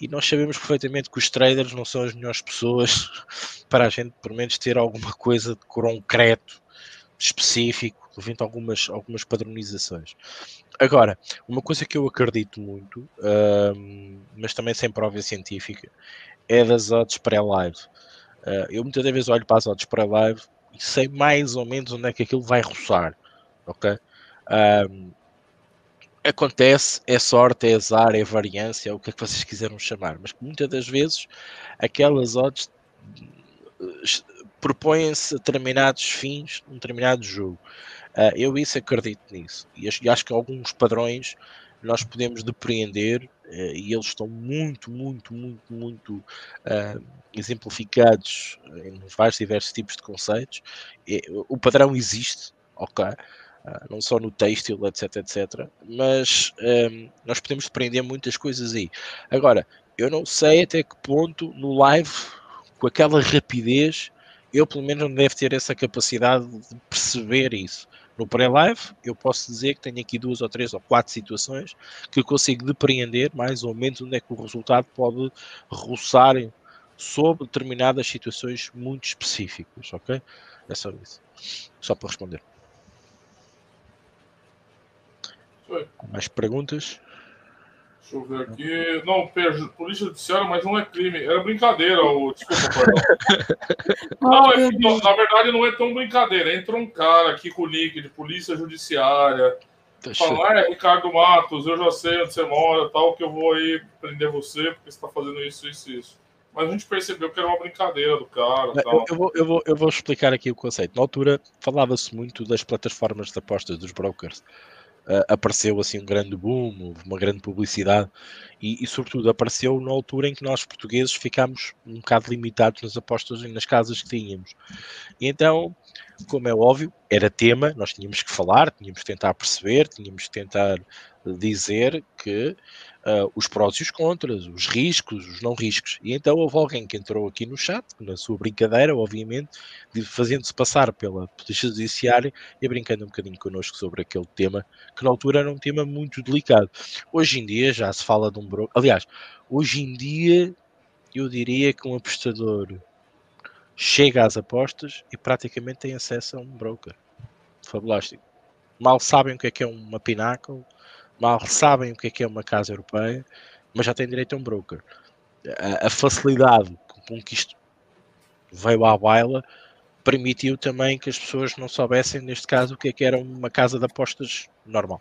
E nós sabemos perfeitamente que os traders não são as melhores pessoas para a gente, pelo menos, ter alguma coisa de concreto, específico, levando algumas, algumas padronizações. Agora, uma coisa que eu acredito muito, mas também sem prova científica, é das odds pré-live. Uh, eu muitas vezes olho para as odds pré-live e sei mais ou menos onde é que aquilo vai roçar, ok? Um, acontece, é sorte, é azar, é variância, é o que é que vocês quiseram chamar, mas muitas das vezes aquelas odds eh, propõem-se determinados fins num determinado jogo. Uh, eu isso acredito nisso e acho, acho, que alguns padrões nós podemos depreender uh, e eles estão muito, muito, muito, muito uh, exemplificados em vários diversos tipos de conceitos. E, o padrão existe, ok, não só no têxtil, etc, etc, mas um, nós podemos depreender muitas coisas aí. Agora, eu não sei até que ponto no live, com aquela rapidez, eu pelo menos não devo ter essa capacidade de perceber isso. No pré-live, eu posso dizer que tenho aqui duas ou três ou quatro situações que eu consigo depreender mais ou menos onde é que o resultado pode roçar sobre determinadas situações muito específicas, ok? É só isso. Só para responder. Foi. Mais perguntas? Deixa eu ver aqui. Não, polícia judiciária, mas não é crime. Era brincadeira. O... Desculpa, perdão. Não, é que, na verdade não é tão brincadeira. Entra um cara aqui com o link de polícia judiciária. Deixa- Fala, é Ricardo Matos, eu já sei onde você mora, tal, que eu vou aí prender você porque você está fazendo isso, isso, isso. Mas a gente percebeu que era uma brincadeira do cara, Eu, tal. eu vou, eu, vou, eu vou explicar aqui o conceito. Na altura falava-se muito das plataformas de apostas dos brokers. Ah, apareceu assim um grande boom, uma grande publicidade e, e, sobretudo apareceu na altura em que nós portugueses ficámos um bocado limitados nas apostas e nas casas que tínhamos. E então, como é óbvio, era tema, nós tínhamos que falar, tínhamos que tentar perceber, tínhamos que tentar dizer que uh, os prós e os contras, os riscos, os não riscos. E então houve alguém que entrou aqui no chat, na sua brincadeira, obviamente, fazendo-se passar pela Polícia Judiciária e brincando um bocadinho connosco sobre aquele tema, que na altura era um tema muito delicado. Hoje em dia já se fala de um broker. Aliás, hoje em dia eu diria que um apostador chega às apostas e praticamente tem acesso a um broker. Fabulástico. Mal sabem o que é que é uma Pinnacle, mal sabem o que é que é uma casa europeia, mas já têm direito a um broker. A, a facilidade com que isto veio à baila permitiu também que as pessoas não soubessem, neste caso, o que é que era uma casa de apostas normal.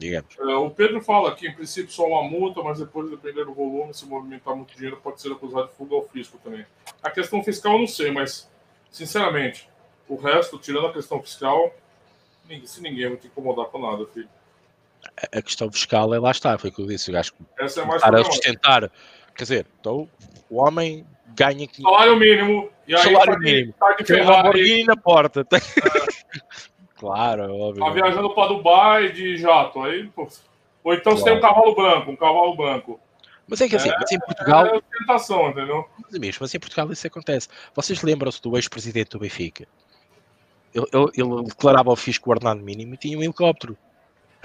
Digamos. É, o Pedro fala que, em princípio, só uma multa, mas depois, dependendo do volume, se movimentar muito dinheiro, pode ser acusado de fuga ao fisco também. A questão fiscal eu não sei, mas, sinceramente, o resto, tirando a questão fiscal, ninguém, se ninguém vai te incomodar com nada, filho. A questão fiscal é lá está, foi o que eu disse. Eu acho que Essa é mais para sustentar, quer dizer, então o homem ganha salário mínimo e aí salário tá mínimo. tá de Tem um Lamborghini na porta. claro, é óbvio. tá viajando para Dubai de jato. Aí, pô. Ou então você tem um cavalo branco, um cavalo branco. Mas é que assim, mas em Portugal, É tentação, entendeu? mas mesmo assim em Portugal isso acontece. Vocês lembram-se do ex-presidente do Benfica? Ele, ele- ele declarava ao fisco o ordenado mínimo e tinha um helicóptero.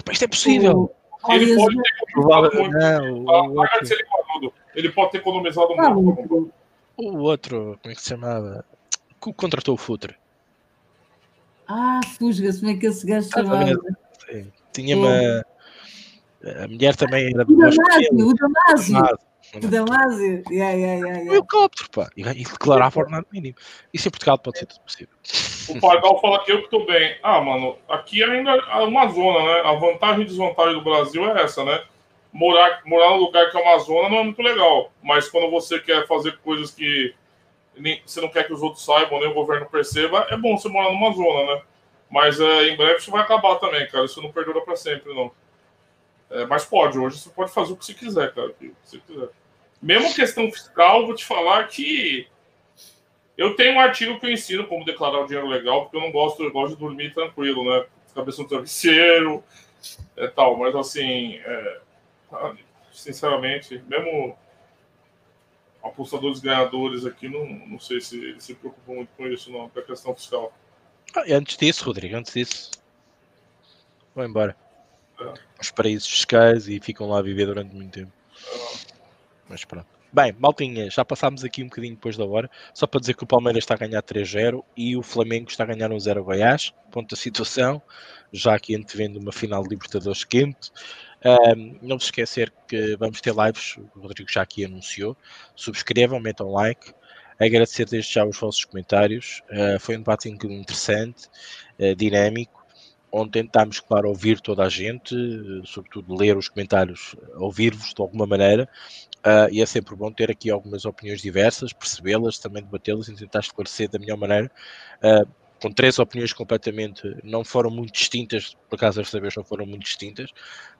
Epá, Isto é possível. Ele Aliás, pode economizado muito. Não, o, economido. Ele pode ter economizado muito. muito. o outro, como é que se chamava? Que contratou o Futre. Ah, fusga-se, como é que esse gajo chamava? Sim. Tinha uma. A mulher também era O Damásio, o Damásio. O Damásio. Yeah, yeah, yeah, Um yeah. helicóptero, pá. E, e declarava o ordenado mínimo. Isso em Portugal pode ser tudo possível. O Pardal fala que eu que tô bem. Ah, mano, aqui ainda é uma zona, né? A vantagem e desvantagem do Brasil é essa, né? Morar, morar num lugar que é uma zona não é muito legal. Mas quando você quer fazer coisas que você não quer que os outros saibam, nem o governo perceba, é bom você morar numa zona, né? Mas é, em breve isso vai acabar também, cara. Isso não perdura para sempre, não. É, mas pode, hoje você pode fazer o que você quiser, cara. Que você quiser. Mesmo questão fiscal, vou te falar que eu tenho um artigo que eu ensino como declarar o dinheiro legal, porque eu não gosto, eu gosto de dormir tranquilo, né? Cabeça no travesseiro e tal. Mas assim, é, sinceramente, mesmo apostadores ganhadores aqui, não, não sei se eles se preocupam muito com isso, não, com a questão fiscal. Ah, e antes disso, Rodrigo, antes disso, vão embora. É. Os paraísos fiscais e ficam lá a viver durante muito tempo. Mas pronto. Bem, Maltinha, já passámos aqui um bocadinho depois da hora, só para dizer que o Palmeiras está a ganhar 3-0 e o Flamengo está a ganhar 1-0 a Goiás. Ponto da situação, já aqui antevendo uma final de Libertadores quente. Não se esquecer que vamos ter lives, o Rodrigo já aqui anunciou. Subscrevam, metam like. Agradecer desde já os vossos comentários. Ah, foi um debate interessante, ah, dinâmico, onde tentámos, claro, ouvir toda a gente, eh, sobretudo ler os comentários, ouvir-vos de alguma maneira. Ah, e é sempre bom ter aqui algumas opiniões diversas, percebê-las, também debatê-las e tentar esclarecer da melhor maneira. Com três opiniões completamente, não foram muito distintas, por acaso desta vez não foram muito distintas,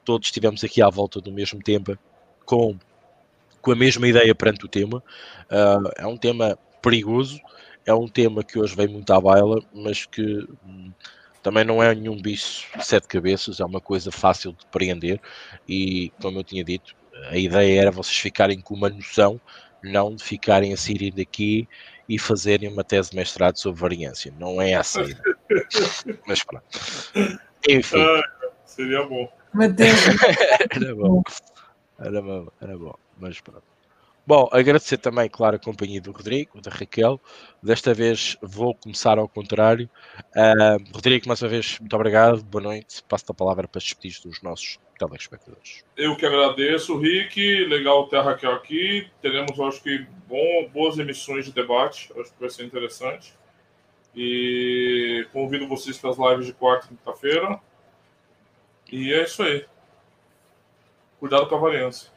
todos estivemos aqui à volta do mesmo tempo, com, com a mesma ideia perante o tema. Ah, é um tema perigoso, é um tema que hoje vem muito à baila, mas que hum, também não é nenhum bicho de sete cabeças, é uma coisa fácil de depreender e, como eu tinha dito, a ideia era vocês ficarem com uma noção, não de ficarem a sair daqui e fazerem uma tese de mestrado sobre variância. Não é essa a ideia. Mas pronto. Enfim, Ah, seria bom. Era bom. Era bom, era bom. Mas pronto. Bom, agradecer também, claro, a companhia do Rodrigo, da Raquel. Desta vez vou começar ao contrário. Uh, Rodrigo, mais uma vez, muito obrigado. Boa noite. Passo a palavra para despedir dos nossos telespectadores. Eu que agradeço, Rick. Legal ter a Raquel aqui. Teremos, acho que, bom, boas emissões de debate. Acho que vai ser interessante. E convido vocês para as lives de quarta e quinta-feira. E é isso aí. Cuidado com a variância.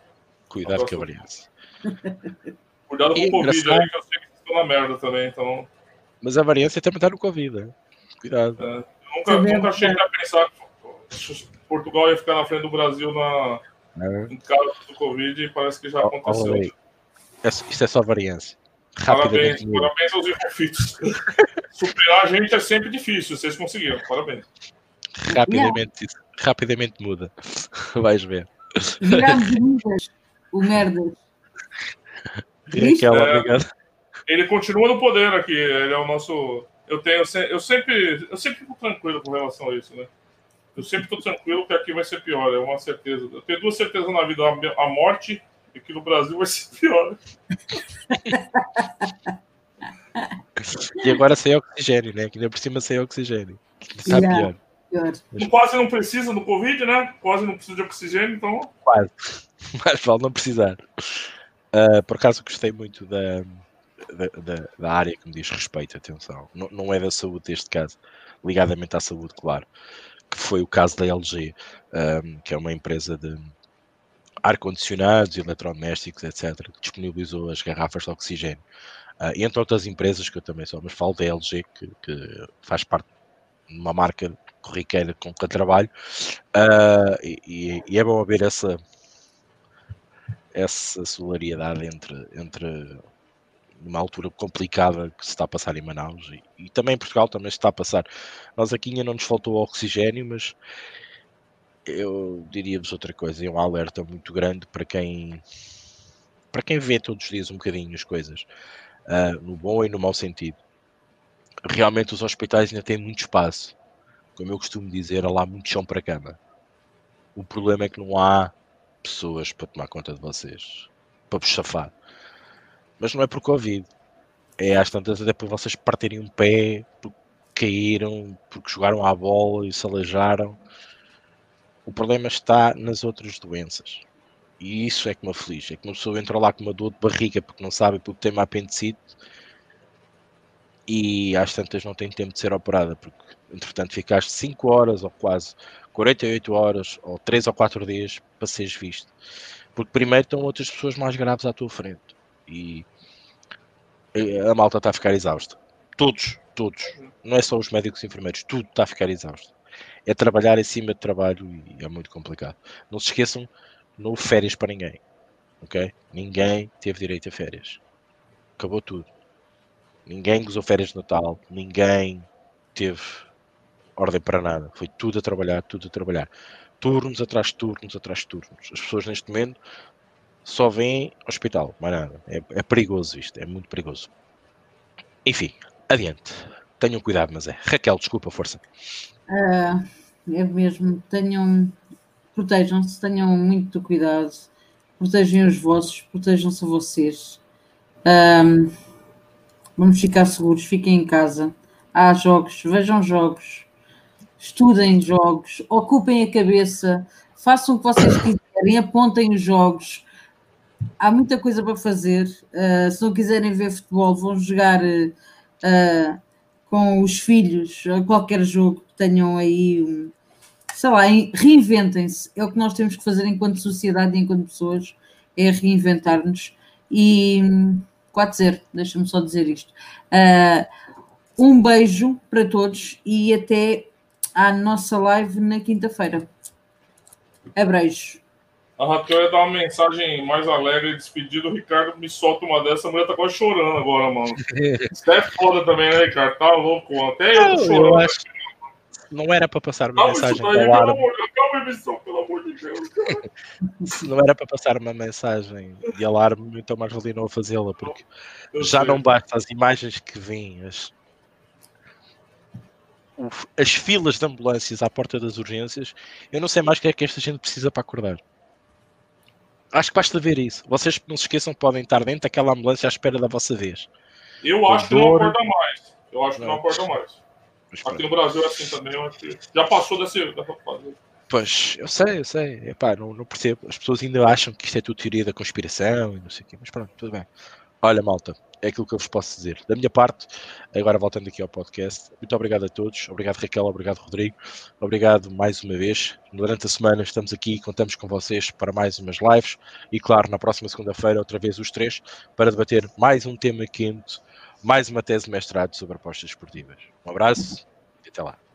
Cuidado com a variância. Cuidado com o Covid aí, que eu sei que vocês estão na merda também, então. Mas a variância também está no Covid, né? Cuidado. É, nunca, nunca achei que ia pensar que Portugal ia ficar na frente do Brasil na, é. em caso do Covid e parece que já aconteceu. É, isso é só variância. Parabéns, parabéns aos envolvidos. Superar a gente é sempre difícil, vocês conseguiram, parabéns. Rapidamente, yeah. rapidamente muda. Vais ver. Viramos o merdas. É, ele continua no poder aqui. Ele é o nosso. Eu tenho, eu sempre, eu sempre fico tranquilo com relação a isso, né? Eu sempre estou tranquilo que aqui vai ser pior, é uma certeza. Eu tenho duas certezas na vida: a morte e que no Brasil vai ser pior. E agora sem oxigênio, né? Que ainda por cima sem oxigênio. Tá yeah. pior. Quase não precisa do Covid, né? Quase não precisa de oxigênio, então. Quase. Mas vale não precisar. Uh, por acaso gostei muito da, da, da, área que me diz respeito, atenção. Não, não é da saúde neste caso, ligadamente à saúde, claro. Que foi o caso da LG, um, que é uma empresa de ar-condicionados, eletrodomésticos, etc., que disponibilizou as garrafas de oxigênio. Uh, entre outras empresas que eu também sou, mas falo da LG, que, que faz parte de uma marca corriqueira com que eu trabalho, uh, e, e, é bom haver essa, essa solidariedade entre, entre uma altura complicada que se está a passar em Manaus e, e também em Portugal também se está a passar. Nós aqui ainda não nos faltou oxigênio, mas eu diria-vos outra coisa, é um alerta muito grande para quem para quem vê todos os dias um bocadinho as coisas, uh, no bom e no mau sentido. Realmente os hospitais ainda têm muito espaço. Como eu costumo dizer, há lá muito chão para cama. O problema é que não há pessoas para tomar conta de vocês, para vos safar. Mas não é por Covid. É às tantas até por vocês partirem um pé, porque caíram, porque jogaram à bola e se aleijaram. O problema está nas outras doenças. E isso é que me aflige. É que uma pessoa entra lá com uma dor de barriga porque não sabe porque tem uma apendicite e às tantas não tem tempo de ser operada porque entretanto ficaste 5 horas ou quase 48 horas ou 3 ou 4 dias para seres visto. Porque primeiro estão outras pessoas mais graves à tua frente. E a malta está a ficar exausta. Todos, todos. Não é só os médicos e enfermeiros, tudo está a ficar exausto. É trabalhar em cima de trabalho e é muito complicado. Não se esqueçam, não houve férias para ninguém. Ok? Ninguém teve direito a férias. Acabou tudo. Ninguém gozou férias de Natal. Ninguém teve ordem para nada. Foi tudo a trabalhar, tudo a trabalhar. Turnos atrás de turnos, atrás de turnos. As pessoas neste momento só vêm hospital, mais nada. É, é perigoso isto, é muito perigoso. Enfim, adiante. Tenham cuidado, mas é. Raquel, desculpa, força. Uh, é mesmo, tenham, protejam-se, tenham muito cuidado, protejam os vossos, protejam-se vocês. Vamos ficar seguros, fiquem em casa. Há jogos, vejam jogos, estudem jogos, ocupem a cabeça, façam o que vocês quiserem, apontem os jogos. Há muita coisa para fazer. Uh, se não quiserem ver futebol, vão jogar uh, com os filhos, qualquer jogo que tenham aí, um, sei lá, reinventem-se. É o que nós temos que fazer enquanto sociedade e enquanto pessoas, é reinventar-nos. E 4-0, deixa-me só dizer isto. Uh, um beijo para todos e até à nossa live na quinta-feira. Abreijos. A Raquel ia dar uma mensagem mais alegre e despedida. O Ricardo me solta uma dessa. A mulher tá quase chorando agora, mano. Isso é foda também, né, Ricardo? Tá louco, Até eu tô chorando. Eu acho... Não era para passar uma mensagem de alarme. Calma, emissão, pelo amor de Deus, não era para passar uma mensagem de alarme, então mais valia não fazê-la, porque eu já sei. não basta as imagens que vêm, as, as filas de ambulâncias à porta das urgências, eu não sei mais o que é que esta gente precisa para acordar. Acho que basta ver isso. Vocês não se esqueçam que podem estar dentro daquela ambulância à espera da vossa vez. Eu acho que não acorda mais. Eu acho que não Não. acorda mais. Aqui no Brasil é assim também, eu acho que já passou dessa. Pois, eu sei, eu sei. Epá, não, não percebo. As pessoas ainda acham que isto é tudo teoria da conspiração e não sei o quê. Mas pronto, tudo bem. Olha, malta, é aquilo que eu vos posso dizer. Da minha parte, agora voltando aqui ao podcast, muito obrigado a todos. Obrigado, Raquel. Obrigado, Rodrigo. Obrigado mais uma vez. Durante a semana estamos aqui, contamos com vocês para mais umas lives. E claro, na próxima segunda-feira, outra vez os três, para debater mais um tema quente, mais uma tese de mestrado sobre apostas esportivas. Um abraço e até lá.